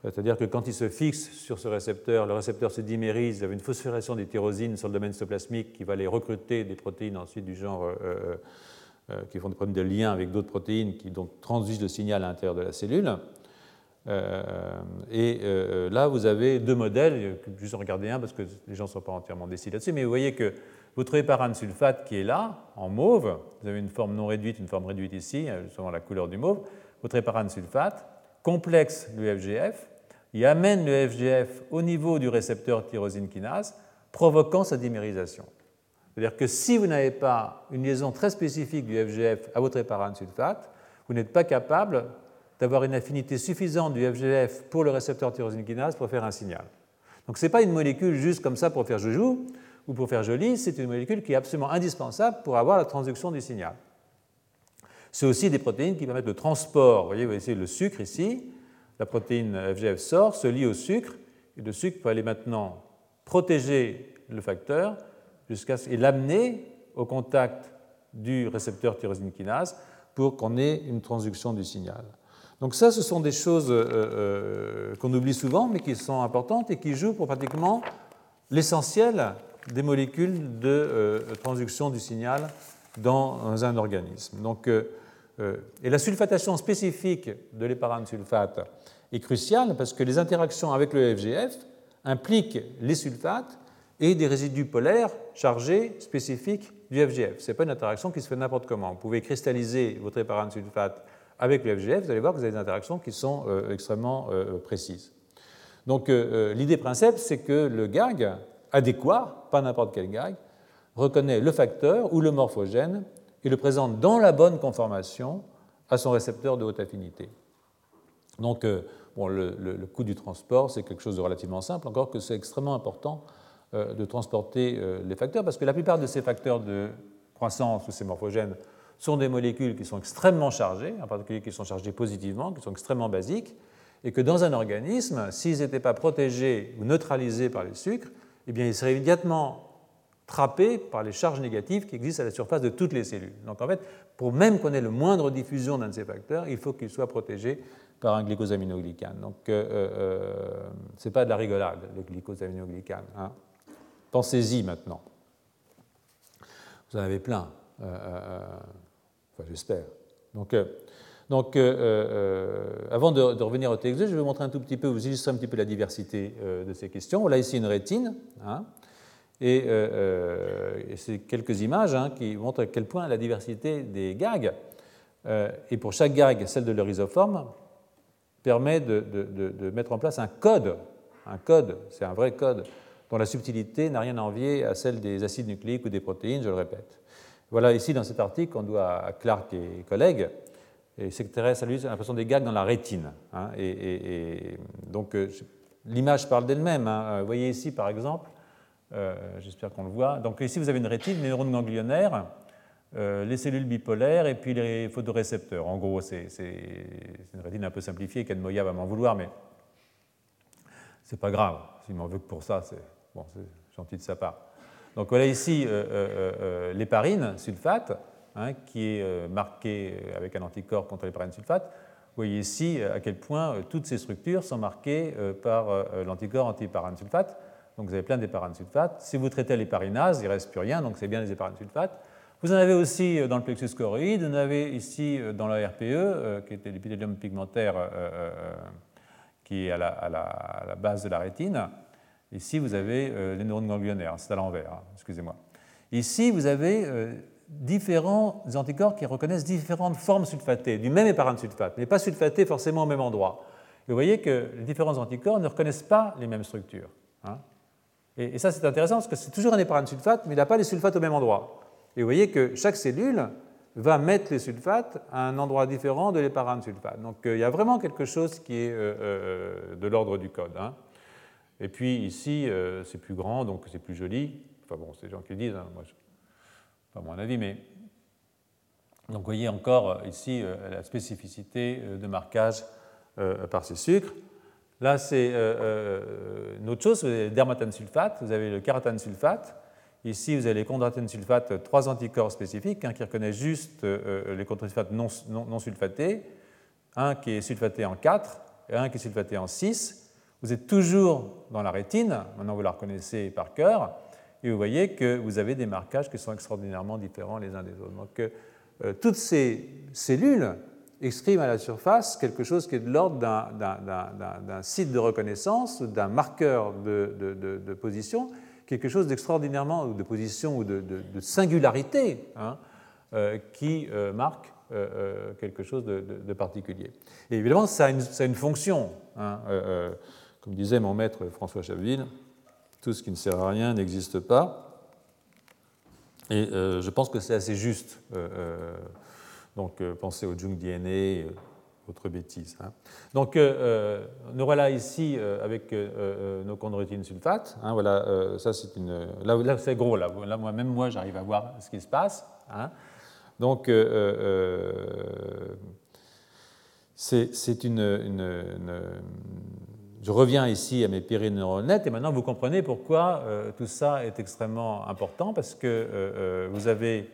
c'est-à-dire que quand ils se fixent sur ce récepteur, le récepteur se dimérise, il y a une phosphorylation des tyrosines sur le domaine cytoplasmique qui va aller recruter des protéines ensuite du genre euh, euh, euh, qui font des problèmes de lien avec d'autres protéines qui donc transduisent le signal à l'intérieur de la cellule. et là, vous avez deux modèles, juste en regarder un parce que les gens ne sont pas entièrement décidés là-dessus, mais vous voyez que vous trouvez parane sulfate qui est là, en mauve, vous avez une forme non réduite, une forme réduite ici, selon la couleur du mauve, votre éparane sulfate, complexe l'UFGF, il amène le FGF au niveau du récepteur tyrosine kinase, provoquant sa dimérisation. C'est-à-dire que si vous n'avez pas une liaison très spécifique du FGF à votre éparane sulfate, vous n'êtes pas capable d'avoir une affinité suffisante du FGF pour le récepteur tyrosine kinase pour faire un signal. Donc ce n'est pas une molécule juste comme ça pour faire joujou ou pour faire joli, c'est une molécule qui est absolument indispensable pour avoir la transduction du signal. C'est aussi des protéines qui permettent le transport. Vous voyez, vous voyez le sucre ici, la protéine FGF sort, se lie au sucre, et le sucre peut aller maintenant protéger le facteur jusqu'à et l'amener au contact du récepteur tyrosine kinase pour qu'on ait une transduction du signal. Donc ça, ce sont des choses euh, euh, qu'on oublie souvent, mais qui sont importantes et qui jouent pour pratiquement l'essentiel des molécules de euh, transduction du signal dans un organisme. Donc, et la sulfatation spécifique de l'éparane sulfate est cruciale parce que les interactions avec le FGF impliquent les sulfates et des résidus polaires chargés spécifiques du FGF. Ce n'est pas une interaction qui se fait n'importe comment. Vous pouvez cristalliser votre éparane sulfate avec le FGF, vous allez voir que vous avez des interactions qui sont euh, extrêmement euh, précises. Donc euh, l'idée principale, c'est que le GAG adéquat, pas n'importe quel GAG, reconnaît le facteur ou le morphogène et le présente dans la bonne conformation à son récepteur de haute affinité. Donc, euh, bon, le, coût du transport, c'est quelque chose de relativement simple, encore que c'est extrêmement important euh, de transporter euh, les facteurs, parce que la plupart de ces facteurs de croissance ou ces morphogènes sont des molécules qui sont extrêmement chargées, en particulier qui sont chargées positivement, qui sont extrêmement basiques, et que dans un organisme, s'ils n'étaient pas protégés ou neutralisés par les sucres, eh bien, ils seraient immédiatement trappés par les charges négatives qui existent à la surface de toutes les cellules. Donc en fait, pour même qu'on ait le moindre diffusion d'un de ces facteurs, il faut qu'ils soient protégés par un glycosaminoglycane. Donc, euh, euh, euh ce n'est pas de la rigolade, le glycosaminoglycane. Hein. Pensez-y maintenant. Vous en avez plein, enfin, j'espère. Donc, donc avant de, revenir au texte, je vais vous montrer un tout petit peu, vous illustrer un petit peu la diversité de ces questions. On a ici une rétine, hein, et, c'est quelques images hein, qui montrent à quel point la diversité des gags, et pour chaque gag, celle de leur isoforme, permet de, mettre en place un code, un code, c'est un vrai code, dont la subtilité n'a rien à envier à celle des acides nucléiques ou des protéines, je le répète. Voilà ici dans cet article qu'on doit à Clark et collègues, et s'intéresse à l'impression des gags dans la rétine. Hein, et, donc euh, l'image parle d'elle-même. Hein. Vous voyez ici par exemple, euh, j'espère qu'on le voit, donc ici vous avez une rétine, des neurones ganglionnaires, euh, les cellules bipolaires et puis les photorécepteurs. En gros, c'est une rétine un peu simplifiée, Ken Moya va m'en vouloir, mais c'est pas grave. S'il m'en veut que pour ça, c'est bon, gentil de sa part. Donc voilà ici euh, euh, l'héparine sulfate, hein, qui est marquée avec un anticorps contre l'héparine sulfate. Vous voyez ici à quel point toutes ces structures sont marquées par l'anticorps anti-héparine sulfate. Donc vous avez plein d'héparine sulfate. Si vous traitez l'héparinase, il ne reste plus rien, donc c'est bien les héparines sulfates. Vous en avez aussi euh, dans le plexus choroïde, vous en avez ici euh, dans la RPE, euh, qui est l'épithélium pigmentaire qui est à la, base de la rétine. Ici, vous avez les neurones ganglionnaires, c'est à l'envers, hein, excusez-moi. Ici, vous avez différents anticorps qui reconnaissent différentes formes sulfatées, du même éparane sulfate, mais pas sulfatées forcément au même endroit. vous voyez que les différents anticorps ne reconnaissent pas les mêmes structures. Hein. Et, ça, c'est intéressant parce que c'est toujours un éparane sulfate, mais il n'a pas les sulfates au même endroit. Et vous voyez que chaque cellule va mettre les sulfates à un endroit différent de l'éparane sulfate. Donc euh, il y a vraiment quelque chose qui est euh, euh, de l'ordre du code. Hein. Et puis ici, c'est plus grand, donc c'est plus joli. Enfin bon, c'est les gens qui le disent, hein, pas mon avis, mais Donc vous voyez encore ici la spécificité de marquage par ces sucres. Là, c'est une autre chose, vous avez le dermatane sulfate, vous avez le caratane sulfate. Ici, vous avez les chondratène sulfate, trois anticorps spécifiques, un qui reconnaît juste les chondratène sulfate non, non, sulfatés, un qui est sulfaté en 4 et un qui est sulfaté en 6. Vous êtes toujours dans la rétine, maintenant vous la reconnaissez par cœur, et vous voyez que vous avez des marquages qui sont extraordinairement différents les uns des autres. Donc euh, toutes ces cellules expriment à la surface quelque chose qui est de l'ordre d'un site de reconnaissance, d'un marqueur de, position, quelque chose d'extraordinairement, de position ou de, singularité, hein, euh, qui euh, marque quelque chose de, particulier. Et évidemment, ça a une, ça a une fonction. Hein, comme disait mon maître François Chaville, tout ce qui ne sert à rien n'existe pas. Et euh, je pense que c'est assez juste. Euh, euh, donc, pensez au junk DNA, autre bêtise. Hein. Donc, nous voilà ici avec nos chondroïtines sulfates. Hein, voilà, ça c'est une. Là, c'est gros. Là, moi, même moi, j'arrive à voir ce qui se passe. Hein. Donc, c'est une je reviens ici à mes périneurones nets et maintenant vous comprenez pourquoi euh, tout ça est extrêmement important parce que euh, euh, vous avez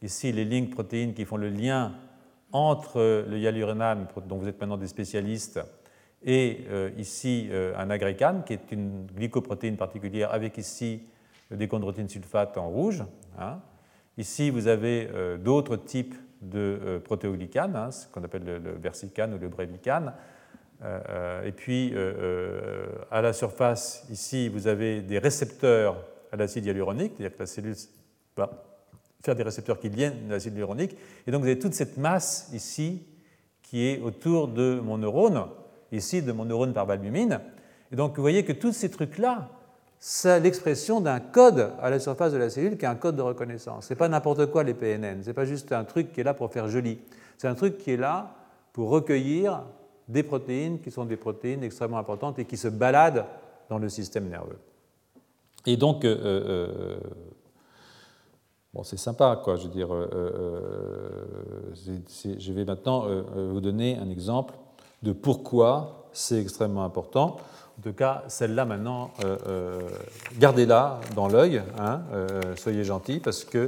ici les lignes protéines qui font le lien entre le hyaluronate, dont vous êtes maintenant des spécialistes, et ici un agricane, qui est une glycoprotéine particulière, avec ici des chondroïtines sulfate en rouge. Hein. Ici, vous avez d'autres types de protéoglycanes, hein, ce qu'on appelle le, le, versicane ou le brevicane, et puis, euh, à la surface, ici, vous avez des récepteurs à l'acide hyaluronique, c'est-à-dire que la cellule va faire des récepteurs qui viennent de l'acide hyaluronique. Et donc, vous avez toute cette masse ici qui est autour de mon neurone, ici de mon neurone par albumine. Et donc, vous voyez que tous ces trucs-là, c'est l'expression d'un code à la surface de la cellule qui est un code de reconnaissance. Ce n'est pas n'importe quoi les PNN, ce n'est pas juste un truc qui est là pour faire joli. C'est un truc qui est là pour recueillir des protéines qui sont des protéines extrêmement importantes et qui se baladent dans le système nerveux. Et donc, euh, euh, bon, c'est sympa, quoi. Je veux dire, euh, je vais maintenant vous donner un exemple de pourquoi c'est extrêmement important. En tout cas, celle-là maintenant, gardez-la dans l'œil, hein, soyez gentils, parce que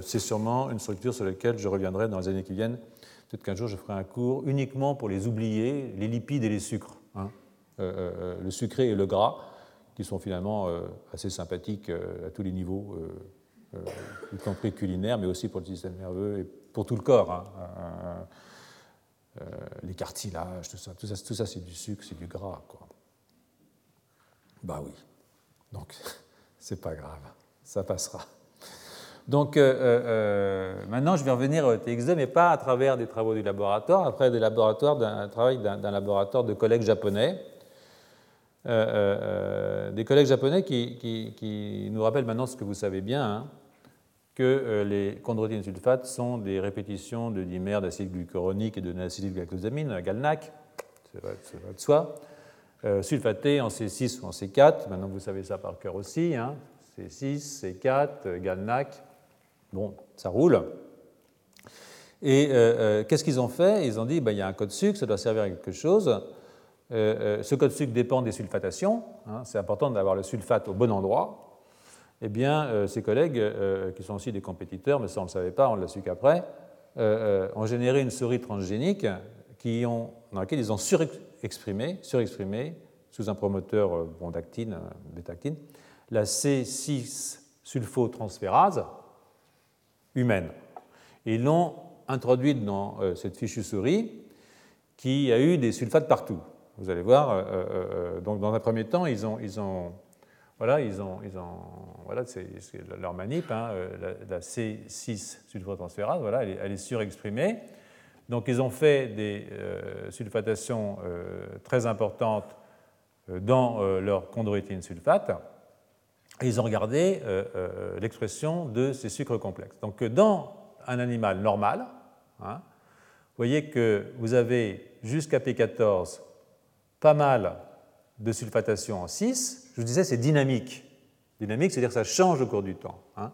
c'est sûrement une structure sur laquelle je reviendrai dans les années qui viennent Peut-être qu'un jour, je ferai un cours uniquement pour les oublier, les lipides et les sucres. Hein. Euh, euh, euh, le sucré et le gras, qui sont finalement assez sympathiques à tous les niveaux, y compris culinaires, mais aussi pour le système nerveux et pour tout le corps. Hein. les cartilages, tout ça, tout ça, c'est du sucre, c'est du gras. Quoi. Bah oui. Donc, c'est pas grave, ça passera. Donc euh, euh, euh, maintenant, je vais revenir au TX2, mais pas à travers des travaux du laboratoire, après des laboratoires, d'un travail d'un laboratoire de collègues japonais. des collègues japonais qui, nous rappellent maintenant ce que vous savez bien, hein, que les chondroïtines sulfates sont des répétitions de dimères d'acide glucuronique et de glycosamine, GalNAc, c'est vrai, de soi, sulfatés en C6 ou en C4, maintenant vous savez ça par cœur aussi, hein, C6, C4, GalNAc, Bon, ça roule. Et euh, euh, qu'est-ce qu'ils ont fait? Ils ont dit, ben, il y a un code sucre, ça doit servir à quelque chose. Euh, ce code sucre dépend des sulfatations. Hein, c'est important d'avoir le sulfate au bon endroit. Eh bien, ces collègues, qui sont aussi des compétiteurs, mais ça on ne le savait pas, on l'a su qu'après, ont généré une souris transgénique qui ont, dans laquelle ils ont surexprimé, sous un promoteur bon, d'actine, la C6-sulfotransférase, humaine. ils l'ont introduite dans euh, cette fichue souris qui a eu des sulfates partout. Vous allez voir, euh, euh, donc dans un premier temps, ils ont, voilà, ils ont, voilà, c'est leur manip, hein, la, C6 sulfotransférase, voilà, elle est, surexprimée. Donc ils ont fait des sulfatations très importantes dans leur chondroïtine sulfate ils ont regardé euh, euh, l'expression de ces sucres complexes. Donc dans un animal normal, hein, vous voyez que vous avez jusqu'à P14 pas mal de sulfatation en 6. Je vous disais, c'est dynamique. Dynamique, c'est-à-dire que ça change au cours du temps. Hein.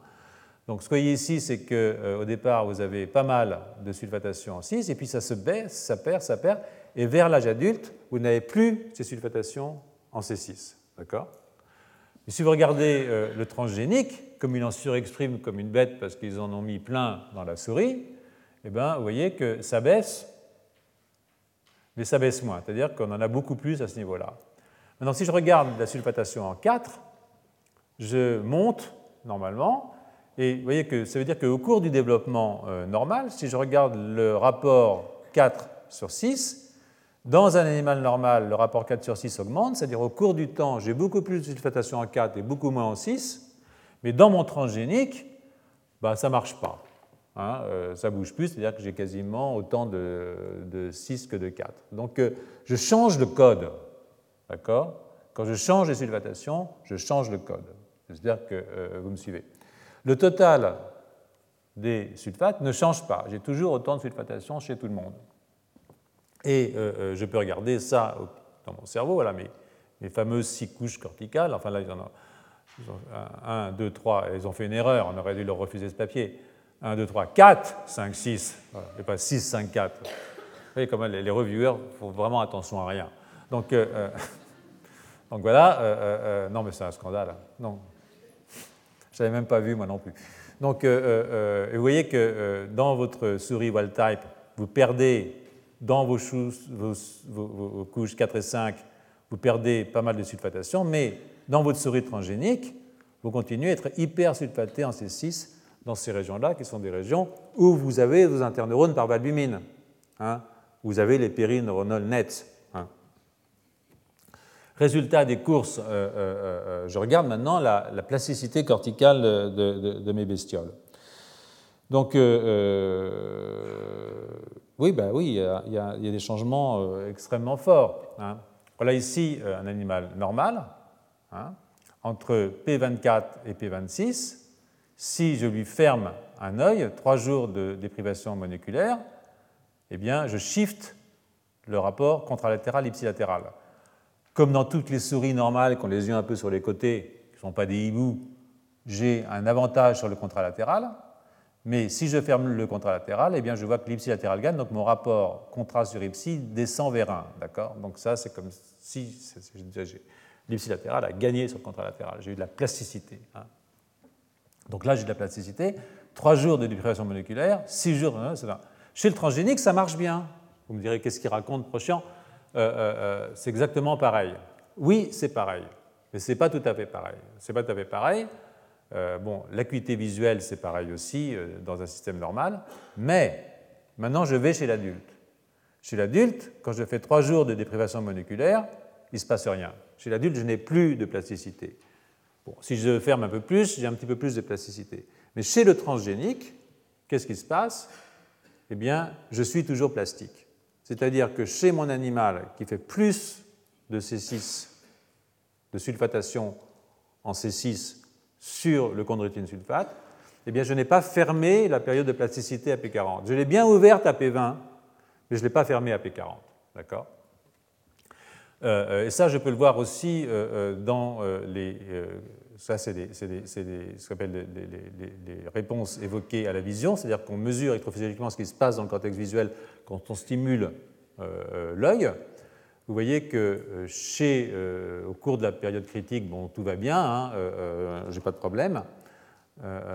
Donc ce que vous voyez ici, c'est qu'au euh, départ, vous avez pas mal de sulfatation en 6, et puis ça se baisse, ça perd, ça perd, et vers l'âge adulte, vous n'avez plus ces sulfatations en C6. D'accord? Et si vous regardez euh, le transgénique, comme il en surexprime comme une bête parce qu'ils en ont mis plein dans la souris, eh bien, vous voyez que ça baisse, mais ça baisse moins, c'est-à-dire qu'on en a beaucoup plus à ce niveau-là. Maintenant, si je regarde la sulfatation en 4, je monte normalement, et vous voyez que ça veut dire qu'au cours du développement euh, normal, si je regarde le rapport 4 sur 6, dans un animal normal, le rapport 4 sur 6 augmente, c'est-à-dire au cours du temps, j'ai beaucoup plus de sulfatation en 4 et beaucoup moins en 6, mais dans mon transgénique, bah, ça ne marche pas. Hein, euh, ça bouge plus, c'est-à-dire que j'ai quasiment autant de, 6 que de 4. Donc euh, je change le code. D'accord? Quand je change les sulfatations, je change le code. J'espère que euh, vous me suivez. Le total des sulfates ne change pas. J'ai toujours autant de sulfatation chez tout le monde. Et je peux regarder ça dans mon cerveau, voilà mes, fameuses six couches corticales. Enfin là, il y en a 1, 2, 3, ils ont fait une erreur, on aurait dû leur refuser ce papier. 1, 2, 3, 4, 5, 6, et pas 6, 5, 4. Vous voyez comment les, reviewers font vraiment attention à rien. Donc, euh, euh, donc voilà, euh, non mais c'est un scandale. Non. Je n'avais même pas vu moi non plus. Donc vous voyez que dans votre souris wild type, vous perdez dans vos, couches 4 et 5, vous perdez pas mal de sulfatation, mais dans votre souris transgénique, vous continuez à être hyper sulfaté en C6 dans ces régions-là, qui sont des régions où vous avez vos interneurones par valbumine. Hein. vous avez les périneuronales nets. Hein. Résultat des courses, euh, euh, euh, je regarde maintenant la, plasticité corticale de, mes bestioles. Donc, oui, ben oui, il y, a, des changements extrêmement forts. Hein. Voilà ici un animal normal, entre P24 et P26 si je lui ferme un œil, trois jours de déprivation moléculaire, eh bien, je shift le rapport contralatéral ipsilatéral. Comme dans toutes les souris normales qui ont les yeux un peu sur les côtés, qui ne sont pas des hiboux, j'ai un avantage sur le contralatéral. Mais si je ferme le contralatéral, eh bien, je vois que l'ipsilatéral gagne, donc mon rapport contraste sur ipsi descend vers 1. D'accord? Donc ça, c'est comme si l'ipsilatéral a gagné sur le contralatéral. J'ai eu de la plasticité. Hein. Donc là, j'ai de la plasticité. Trois jours de déprivation moléculaire, six jours, hein, Chez le transgénique, ça marche bien. Vous me direz, qu'est-ce qu'il raconte, prochain euh, euh, euh, C'est exactement pareil. Oui, c'est pareil, mais ce n'est pas tout à fait pareil. C'est pas tout à fait pareil. Bon, l'acuité visuelle, c'est pareil aussi dans un système normal, mais maintenant, je vais chez l'adulte. Chez l'adulte, quand je fais trois jours de déprivation moléculaire, il ne se passe rien. Chez l'adulte, je n'ai plus de plasticité si je ferme un peu plus, j'ai un petit peu plus de plasticité. Mais chez le transgénique, qu'est-ce qui se passe? Eh bien, je suis toujours plastique. C'est-à-dire que chez mon animal qui fait plus de C6, de sulfatation en C6 sur le chondroïtine sulfate, eh bien, je n'ai pas fermé la période de plasticité à P40. Je l'ai bien ouverte à P20, mais je ne l'ai pas fermée à P40. D'accord? Euh, et ça, je peux le voir aussi euh, euh, dans les. ça, c'est ce qu'on appelle les, réponses évoquées à la vision, c'est-à-dire qu'on mesure électrophysiologiquement ce qui se passe dans le cortex visuel quand on stimule l'œil. Vous voyez que chez, au cours de la période critique, bon, tout va bien, hein, je n'ai pas de problème,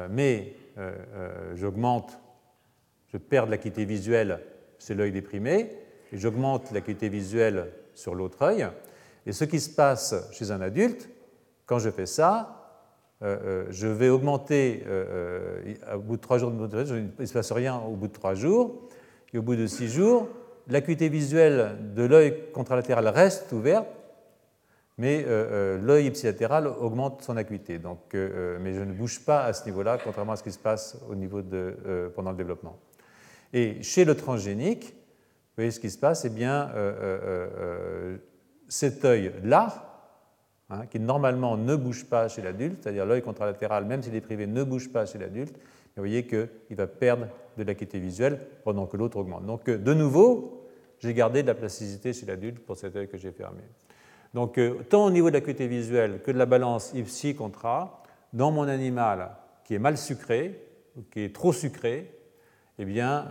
mais j'augmente, je perds de l'acuité visuelle, c'est l'œil déprimé, et j'augmente l'acuité visuelle sur l'autre œil. Et ce qui se passe chez un adulte, quand je fais ça, euh, euh, je vais augmenter, euh, au bout de trois jours, il ne se passe rien au bout de trois jours, et au bout de six jours, l'acuité visuelle de l'œil contralatéral reste ouverte, mais l'œil ipsilatéral augmente son acuité. Donc, mais je ne bouge pas à ce niveau-là, contrairement à ce qui se passe au niveau de, pendant le développement. Et chez le transgénique, vous voyez ce qui se passe Eh bien, euh, euh, euh, cet œil-là, hein, qui normalement ne bouge pas chez l'adulte, c'est-à-dire l'œil contralatéral, même s'il est privé, ne bouge pas chez l'adulte, vous voyez qu'il va perdre de l'acuité visuelle pendant que l'autre augmente. Donc, de nouveau, j'ai gardé de la plasticité chez l'adulte pour cet œil que j'ai fermé. Donc, tant au niveau de l'acuité visuelle que de la balance ipsi contra, dans mon animal qui est mal sucré, qui est trop sucré, eh bien,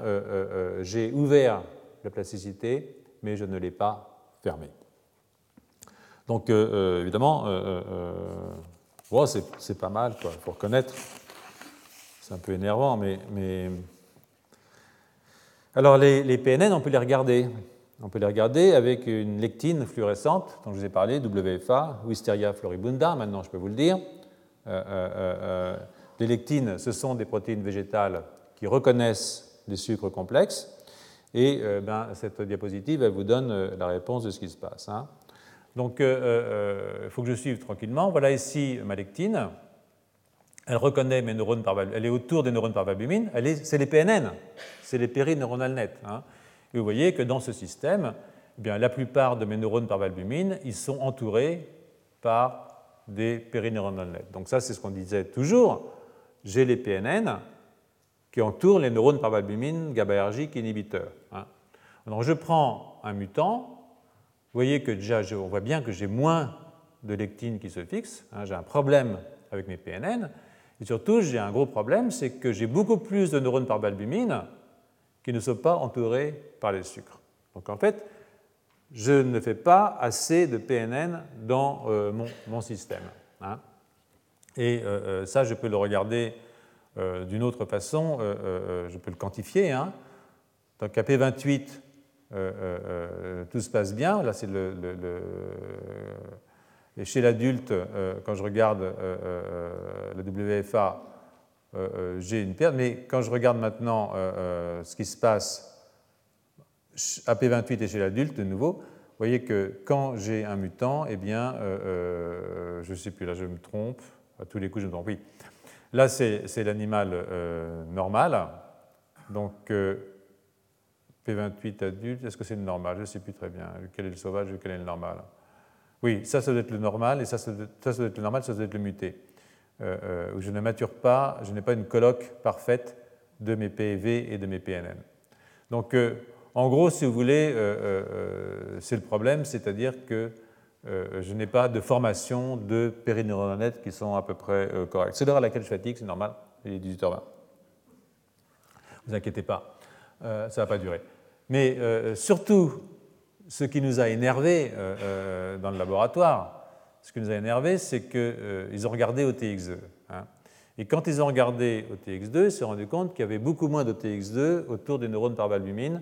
j'ai ouvert la plasticité, mais je ne l'ai pas fermée. Donc, évidemment, c'est pas mal, il faut reconnaître. C'est un peu énervant, mais... Alors, les, PNN, on peut les regarder. On peut les regarder avec une lectine fluorescente dont je vous ai parlé, WFA, Wisteria floribunda, maintenant je peux vous le dire. Euh, euh, euh, les lectines, ce sont des protéines végétales qui reconnaissent les sucres complexes. Et ben, cette diapositive, elle vous donne la réponse de ce qui se passe. Hein. Donc, il faut que je suive tranquillement. Voilà ici ma lectine. Elle reconnaît mes neurones par Elle est autour des neurones par valbumine. C'est les PNN, c'est les périneuronales nettes. Hein. Et vous voyez que dans ce système, eh bien, la plupart de mes neurones par valbumine, ils sont entourés par des périneuronales nettes. Donc ça, c'est ce qu'on disait toujours. J'ai les PNN qui entourent les neurones par valbumine GABAergiques inhibiteurs. Hein. Alors je prends un mutant. Vous voyez que déjà, on voit bien que j'ai moins de lectine qui se fixe. Hein. j'ai un problème avec mes PNN. Et surtout, j'ai un gros problème, c'est que j'ai beaucoup plus de neurones par valbumine qui ne sont pas entourés par les sucres. Donc en fait, je ne fais pas assez de PNN dans euh, mon, système. Hein. Et euh, euh, ça, je peux le regarder d'une autre façon, je peux le quantifier. Hein. Donc à P28, tout se passe bien. Là, c'est le, et chez l'adulte, euh, quand je regarde euh, euh, le WFA, j'ai une perte, mais quand je regarde maintenant ce qui se passe à P28 et chez l'adulte, de nouveau, vous voyez que quand j'ai un mutant, eh bien, je ne sais plus, là je me trompe, à tous les coups je me trompe, oui. Là c'est l'animal normal, donc P28 adulte, est-ce que c'est le normal? Je ne sais plus très bien, quel est le sauvage, quel est le normal? Oui, ça, ça doit être le normal, et ça, ça doit, être le normal, ça doit être le muté. Euh, euh, je ne mature pas, je n'ai pas une colloque parfaite de mes PEV et de mes PNN. Donc, euh, en gros, si vous voulez, c'est le problème, c'est-à-dire que je n'ai pas de formation de périneuronales qui sont à peu près correctes. C'est l'heure à laquelle je fatigue, c'est normal, il est 18h20. Ne vous inquiétez pas, ça ne va pas durer. Mais surtout, ce qui nous a énervé euh, euh, dans le laboratoire, ce qui nous a énervé, c'est qu'ils euh, ont regardé OTX2. Hein. Et quand ils ont regardé OTX2, ils se sont rendus compte qu'il y avait beaucoup moins d'OTX2 autour des neurones par valbumine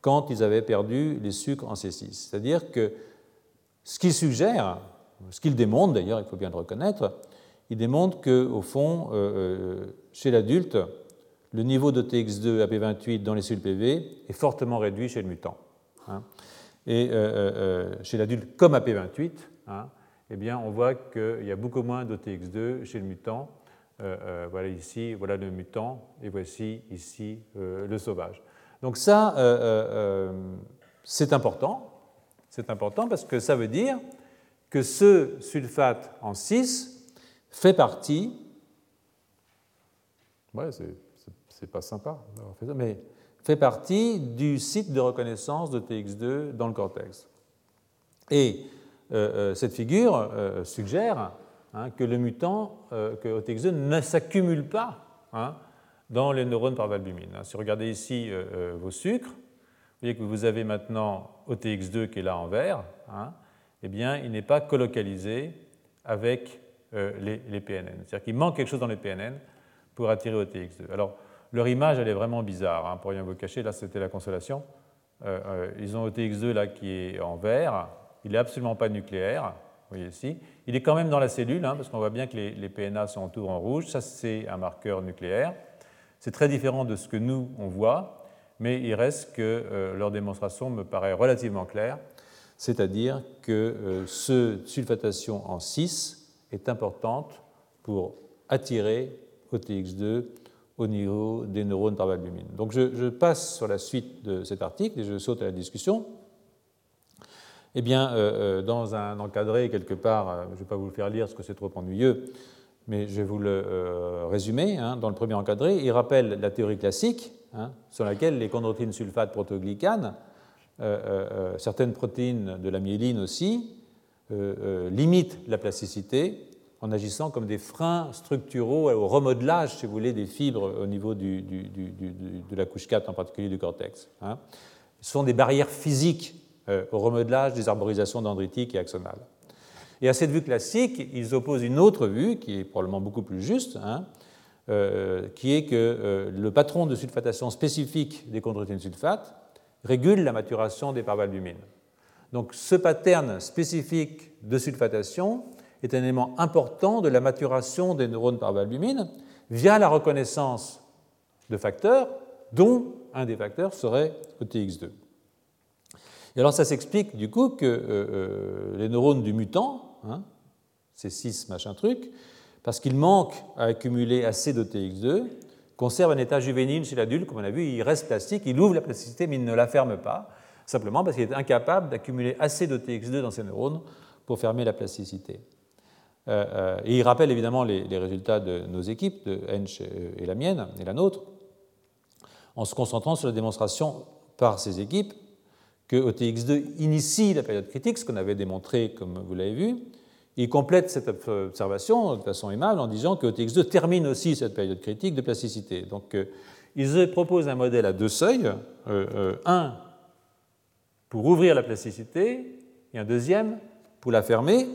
quand ils avaient perdu les sucres en C6. C'est-à-dire que ce qu'ils suggèrent, ce qu'ils démontrent d'ailleurs, il faut bien le reconnaître, ils démontrent qu'au fond, chez l'adulte, le niveau d'OTX2 AP28 dans les cellules PV est fortement réduit chez le mutant. Hein. Et euh, euh, euh, chez l'adulte comme AP28, hein, eh bien, on voit qu'il y a beaucoup moins d'OTX2 chez le mutant. voilà ici, voilà le mutant, et voici ici le sauvage. Donc ça, c'est important. C'est important parce que ça veut dire que ce sulfate en 6 fait partie. Ouais, c'est pas sympa d'avoir fait ça, mais fait partie du site de reconnaissance de TX2 dans le cortex. Et euh, euh, cette figure euh, suggère hein, que le mutant, que OTX2 ne s'accumule pas hein, dans les neurones par valbumine. Si vous regardez ici vos sucres, vous voyez que vous avez maintenant OTX2 qui est là en vert, hein, eh bien, il n'est pas colocalisé avec les, les, PNN. C'est-à-dire qu'il manque quelque chose dans les PNN pour attirer OTX2. Alors, leur image, elle est vraiment bizarre, hein, pour rien vous cacher. Là, c'était la consolation. Euh, euh, ils ont OTX2 là qui est en vert. Il n'est absolument pas nucléaire. Vous voyez ici. Il est quand même dans la cellule, hein, parce qu'on voit bien que les, PNA sont autour en rouge. Ça, c'est un marqueur nucléaire. C'est très différent de ce que nous, on voit, mais il reste que euh, leur démonstration me paraît relativement claire, c'est-à-dire que ce sulfatation en 6 est importante pour attirer OTX2 au niveau des neurones par valbumine. Donc je, passe sur la suite de cet article et je saute à la discussion. Eh bien, euh, euh, dans un encadré quelque part, euh, je ne vais pas vous le faire lire parce que c'est trop ennuyeux, mais je vais vous le résumer. Hein. dans le premier encadré, il rappelle la théorie classique, hein, sur laquelle les chondroïtines sulfate protoglycanes, certaines protéines de la myéline aussi, limitent la plasticité en agissant comme des freins structuraux au remodelage, si vous voulez, des fibres au niveau de la couche 4, en particulier du cortex. Hein. Ce sont des barrières physiques euh, au remodelage des arborisations dendritiques et axonales. Et à cette vue classique, ils opposent une autre vue, qui est probablement beaucoup plus juste, hein, euh, qui est que euh, le patron de sulfatation spécifique des chondroïtines sulfates régule la maturation des parvalbumines. Donc ce pattern spécifique de sulfatation est un élément important de la maturation des neurones par valbumine via la reconnaissance de facteurs dont un des facteurs serait OTX2. Et alors ça s'explique du coup que euh, euh, les neurones du mutant, hein, ces 6 machin truc, parce qu'ils manquent à accumuler assez d'OTX2, conservent un état juvénile chez l'adulte, comme on a vu, il reste plastique, il ouvre la plasticité mais il ne la ferme pas, simplement parce qu'il est incapable d'accumuler assez d'OTX2 dans ses neurones pour fermer la plasticité. Euh, euh, et il rappelle évidemment les, résultats de nos équipes, de Hensch et la mienne, et la nôtre, en se concentrant sur la démonstration par ces équipes que OTX2 initie la période critique, ce qu'on avait démontré comme vous l'avez vu. Il complète cette observation de façon aimable en disant que OTX2 termine aussi cette période critique de plasticité. Donc euh, ils proposent un modèle à deux seuils, un pour ouvrir la plasticité et un deuxième pour la fermer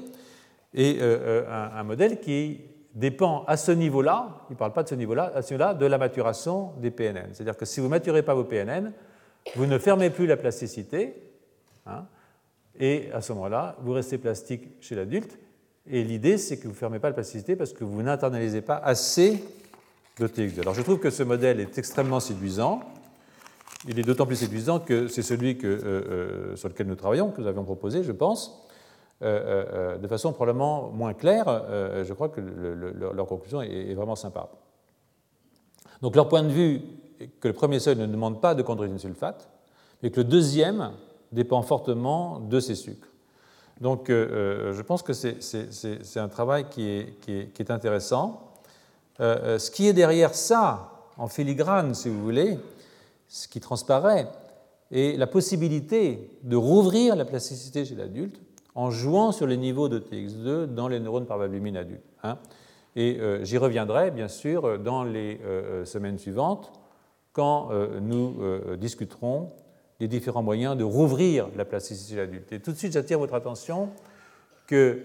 et euh, euh, un, modèle qui dépend à ce niveau-là, il ne parle pas de ce niveau-là, à ce niveau-là, de la maturation des PNN. C'est-à-dire que si vous ne maturez pas vos PNN, vous ne fermez plus la plasticité, hein, et à ce moment-là, vous restez plastique chez l'adulte, et l'idée, c'est que vous ne fermez pas la plasticité parce que vous n'internalisez pas assez de TX2. Alors je trouve que ce modèle est extrêmement séduisant. Il est d'autant plus séduisant que c'est celui euh, sur lequel nous travaillons, que nous avions proposé, je pense. Euh, euh, euh, de façon probablement moins claire, je crois que leur conclusion est, vraiment sympa. Donc leur point de vue est que le premier seuil ne demande pas de chondroïtine sulfate, mais que le deuxième dépend fortement de ces sucres. Donc je pense que c'est un travail qui est, intéressant. ce qui est derrière ça, en filigrane, si vous voulez, ce qui transparaît, est la possibilité de rouvrir la plasticité chez l'adulte en jouant sur les niveaux de TX2 dans les neurones par adultes. Hein. Et euh, j'y reviendrai, bien sûr, dans les euh, semaines suivantes, quand euh, nous discuterons des différents moyens de rouvrir la plasticité chez l'adulte. Et tout de suite, j'attire votre attention que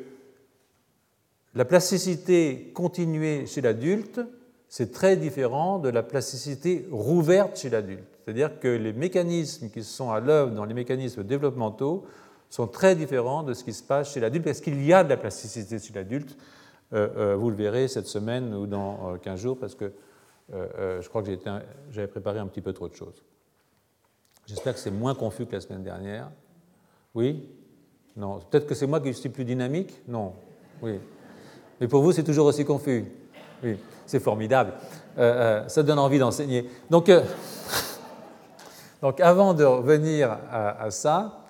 la plasticité continuée chez l'adulte, c'est très différent de la plasticité rouverte chez l'adulte. C'est-à-dire que les mécanismes qui sont à l'œuvre dans les mécanismes développementaux sont très différents de ce qui se passe chez l'adulte, parce qu'il y a de la plasticité chez l'adulte. Euh, euh, vous le verrez cette semaine ou dans 15 euh, jours, parce que je crois que j'avais préparé un petit peu trop de choses. J'espère que c'est moins confus que la semaine dernière. Oui? Non. Peut-être que c'est moi qui suis plus dynamique? Non. Oui. Mais pour vous, c'est toujours aussi confus. Oui. C'est formidable. ça donne envie d'enseigner. Donc, donc, avant de revenir à, à ça,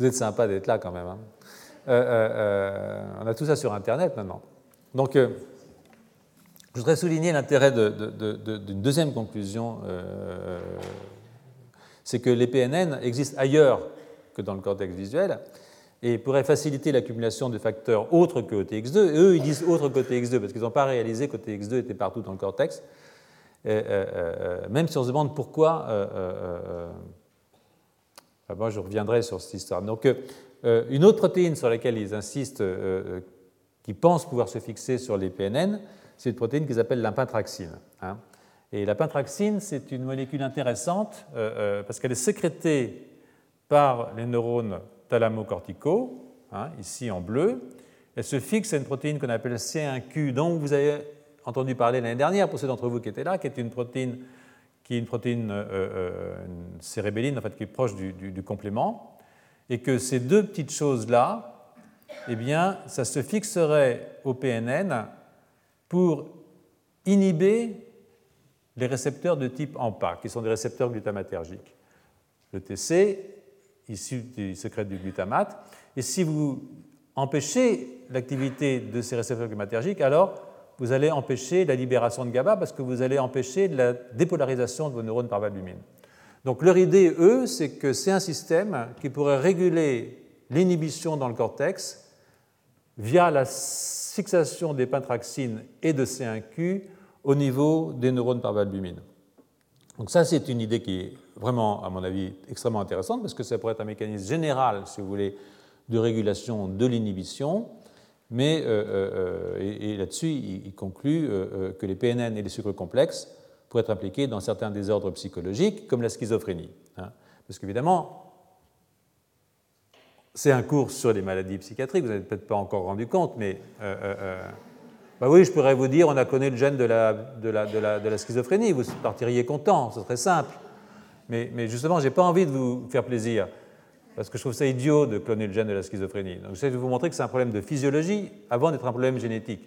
vous êtes sympa d'être là quand même. Hein. Euh, euh, euh, on a tout ça sur Internet maintenant. Donc, je voudrais souligner l'intérêt d'une deuxième conclusion. c'est que les PNN existent ailleurs que dans le cortex visuel et pourraient faciliter l'accumulation de facteurs autres que OTX2. eux, ils disent autres que OTX2 parce qu'ils n'ont pas réalisé qu'OTX2 était partout dans le cortex. même si on se demande pourquoi moi, je reviendrai sur cette histoire. Donc, euh, euh, une autre protéine sur laquelle ils insistent, euh, qui pense pouvoir se fixer sur les PNN, c'est une protéine qu'ils appellent l'impintraxine. Hein. Et la c'est une molécule intéressante parce qu'elle est sécrétée par les neurones thalamocorticaux, hein, ici en bleu. Elle se fixe à une protéine qu'on appelle C1Q, dont vous avez entendu parler l'année dernière, pour ceux d'entre vous qui étaient là, qui est une protéine qui est une protéine euh, euh, une cérébelline, en fait, qui est proche du, complément, et que ces deux petites choses-là, eh bien, ça se fixerait au PNN pour inhiber les récepteurs de type AMPA, qui sont des récepteurs glutamatergiques. Le TC, issu du secret du glutamate, et si vous empêchez l'activité de ces récepteurs glutamatergiques, alors vous allez empêcher la libération de GABA parce que vous allez empêcher la dépolarisation de vos neurones par valbumine. Donc leur idée, eux, c'est que c'est un système qui pourrait réguler l'inhibition dans le cortex via la fixation des pentraxines et de C1Q au niveau des neurones par valbumine. Donc ça, c'est une idée qui est vraiment, à mon avis, extrêmement intéressante parce que ça pourrait être un mécanisme général, si vous voulez, de régulation de l'inhibition. Mais, euh, euh, et, là-dessus, il, conclut euh, que les PNN et les sucres complexes pourraient être impliqués dans certains désordres psychologiques, comme la schizophrénie. Hein. Parce qu'évidemment, c'est un cours sur les maladies psychiatriques, vous n'avez peut-être pas encore rendu compte, mais bah oui, je pourrais vous dire, on a connu le gène de la schizophrénie, vous partiriez content, ce serait simple. Mais, mais justement, je n'ai pas envie de vous faire plaisir, parce que je trouve ça idiot de cloner le gène de la schizophrénie. Donc j'essaie de vous montrer que c'est un problème de physiologie avant d'être un problème génétique,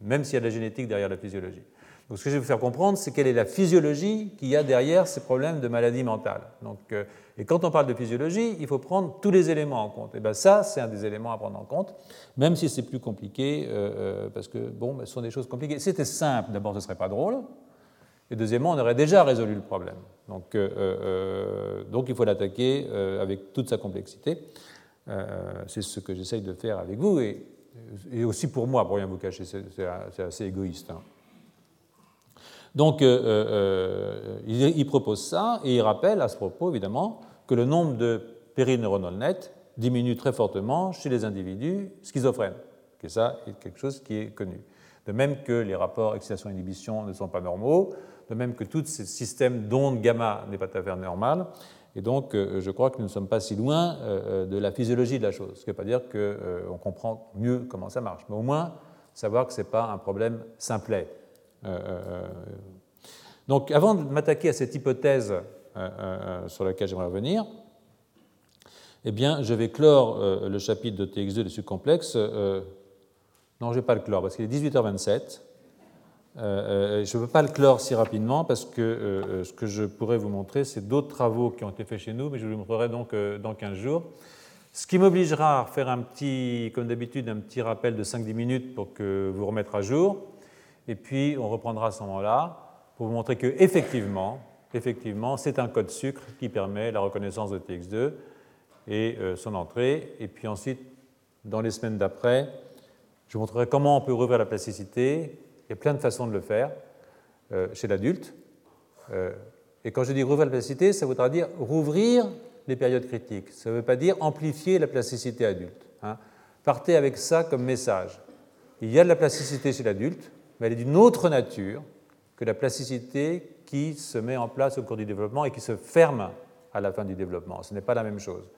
même s'il y a de la génétique derrière la physiologie. Donc ce que je vais vous faire comprendre, c'est quelle est la physiologie qu'il y a derrière ces problèmes de maladie mentale. Donc, euh, et quand on parle de physiologie, il faut prendre tous les éléments en compte. Et bien ça, c'est un des éléments à prendre en compte, même si c'est plus compliqué, euh, euh, parce que bon, ben, ce sont des choses compliquées. C'était simple, d'abord, ce ne serait pas drôle. Et deuxièmement, on aurait déjà résolu le problème. Donc, donc il faut l'attaquer avec toute sa complexité. c'est ce que j'essaye de faire avec vous, et, aussi pour moi, pour rien vous cacher, c'est assez égoïste. Hein. Donc, euh, euh, euh, il, propose ça et il rappelle à ce propos, évidemment, que le nombre de périneuronal nets diminue très fortement chez les individus schizophrènes. Et ça est quelque chose qui est connu. De même que les rapports excitation-inhibition ne sont pas normaux, de même que tout ce système d'ondes gamma n'est pas tout à fait normal. Et donc, je crois que nous ne sommes pas si loin de la physiologie de la chose. Ce qui ne veut pas dire qu'on comprend mieux comment ça marche, mais au moins savoir que ce n'est pas un problème simplet. Euh, euh, donc avant de m'attaquer à cette hypothèse euh, sur laquelle j'aimerais revenir, eh bien, je vais clore le chapitre de TX2 dessus complexe. non, je ne vais pas le clore parce qu'il est 18h27. Je ne peux pas le clore si rapidement parce que ce que je pourrais vous montrer, c'est d'autres travaux qui ont été faits chez nous, mais je vous le montrerai donc dans 15 jours. Ce qui m'obligera à faire un petit, comme d'habitude, un petit rappel de 5-10 minutes pour que vous remettre à jour et puis on reprendra à ce moment-là pour vous montrer que effectivement, c'est un code sucre qui permet la reconnaissance de TX2 et euh, son entrée. Et puis ensuite, dans les semaines d'après, je vous montrerai comment on peut rouvrir la plasticité. Il y a plein de façons de le faire euh, chez l'adulte. Euh, et quand je dis rouvrir la plasticité, ça voudra dire rouvrir les périodes critiques. Ça ne veut pas dire amplifier la plasticité adulte. Hein. Partez avec ça comme message. Il y a de la plasticité chez l'adulte, mais elle est d'une autre nature que la plasticité qui se met en place au cours du développement et qui se ferme à la fin du développement. Ce n'est pas la même chose.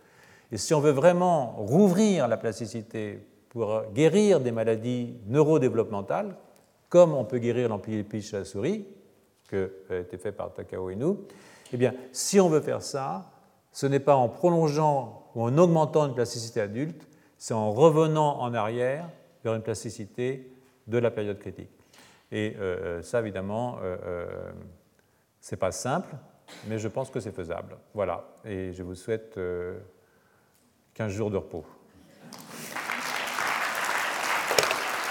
Et si on veut vraiment rouvrir la plasticité pour guérir des maladies neurodéveloppementales, comme on peut guérir chez la souris, qui a été fait par Takao Inu, eh bien, si on veut faire ça, ce n'est pas en prolongeant ou en augmentant une plasticité adulte, c'est en revenant en arrière vers une plasticité de la période critique. Et euh, euh, ça, évidemment, euh, ce n'est pas simple, mais je pense que c'est faisable. Voilà. Et je vous souhaite 15 jours de repos.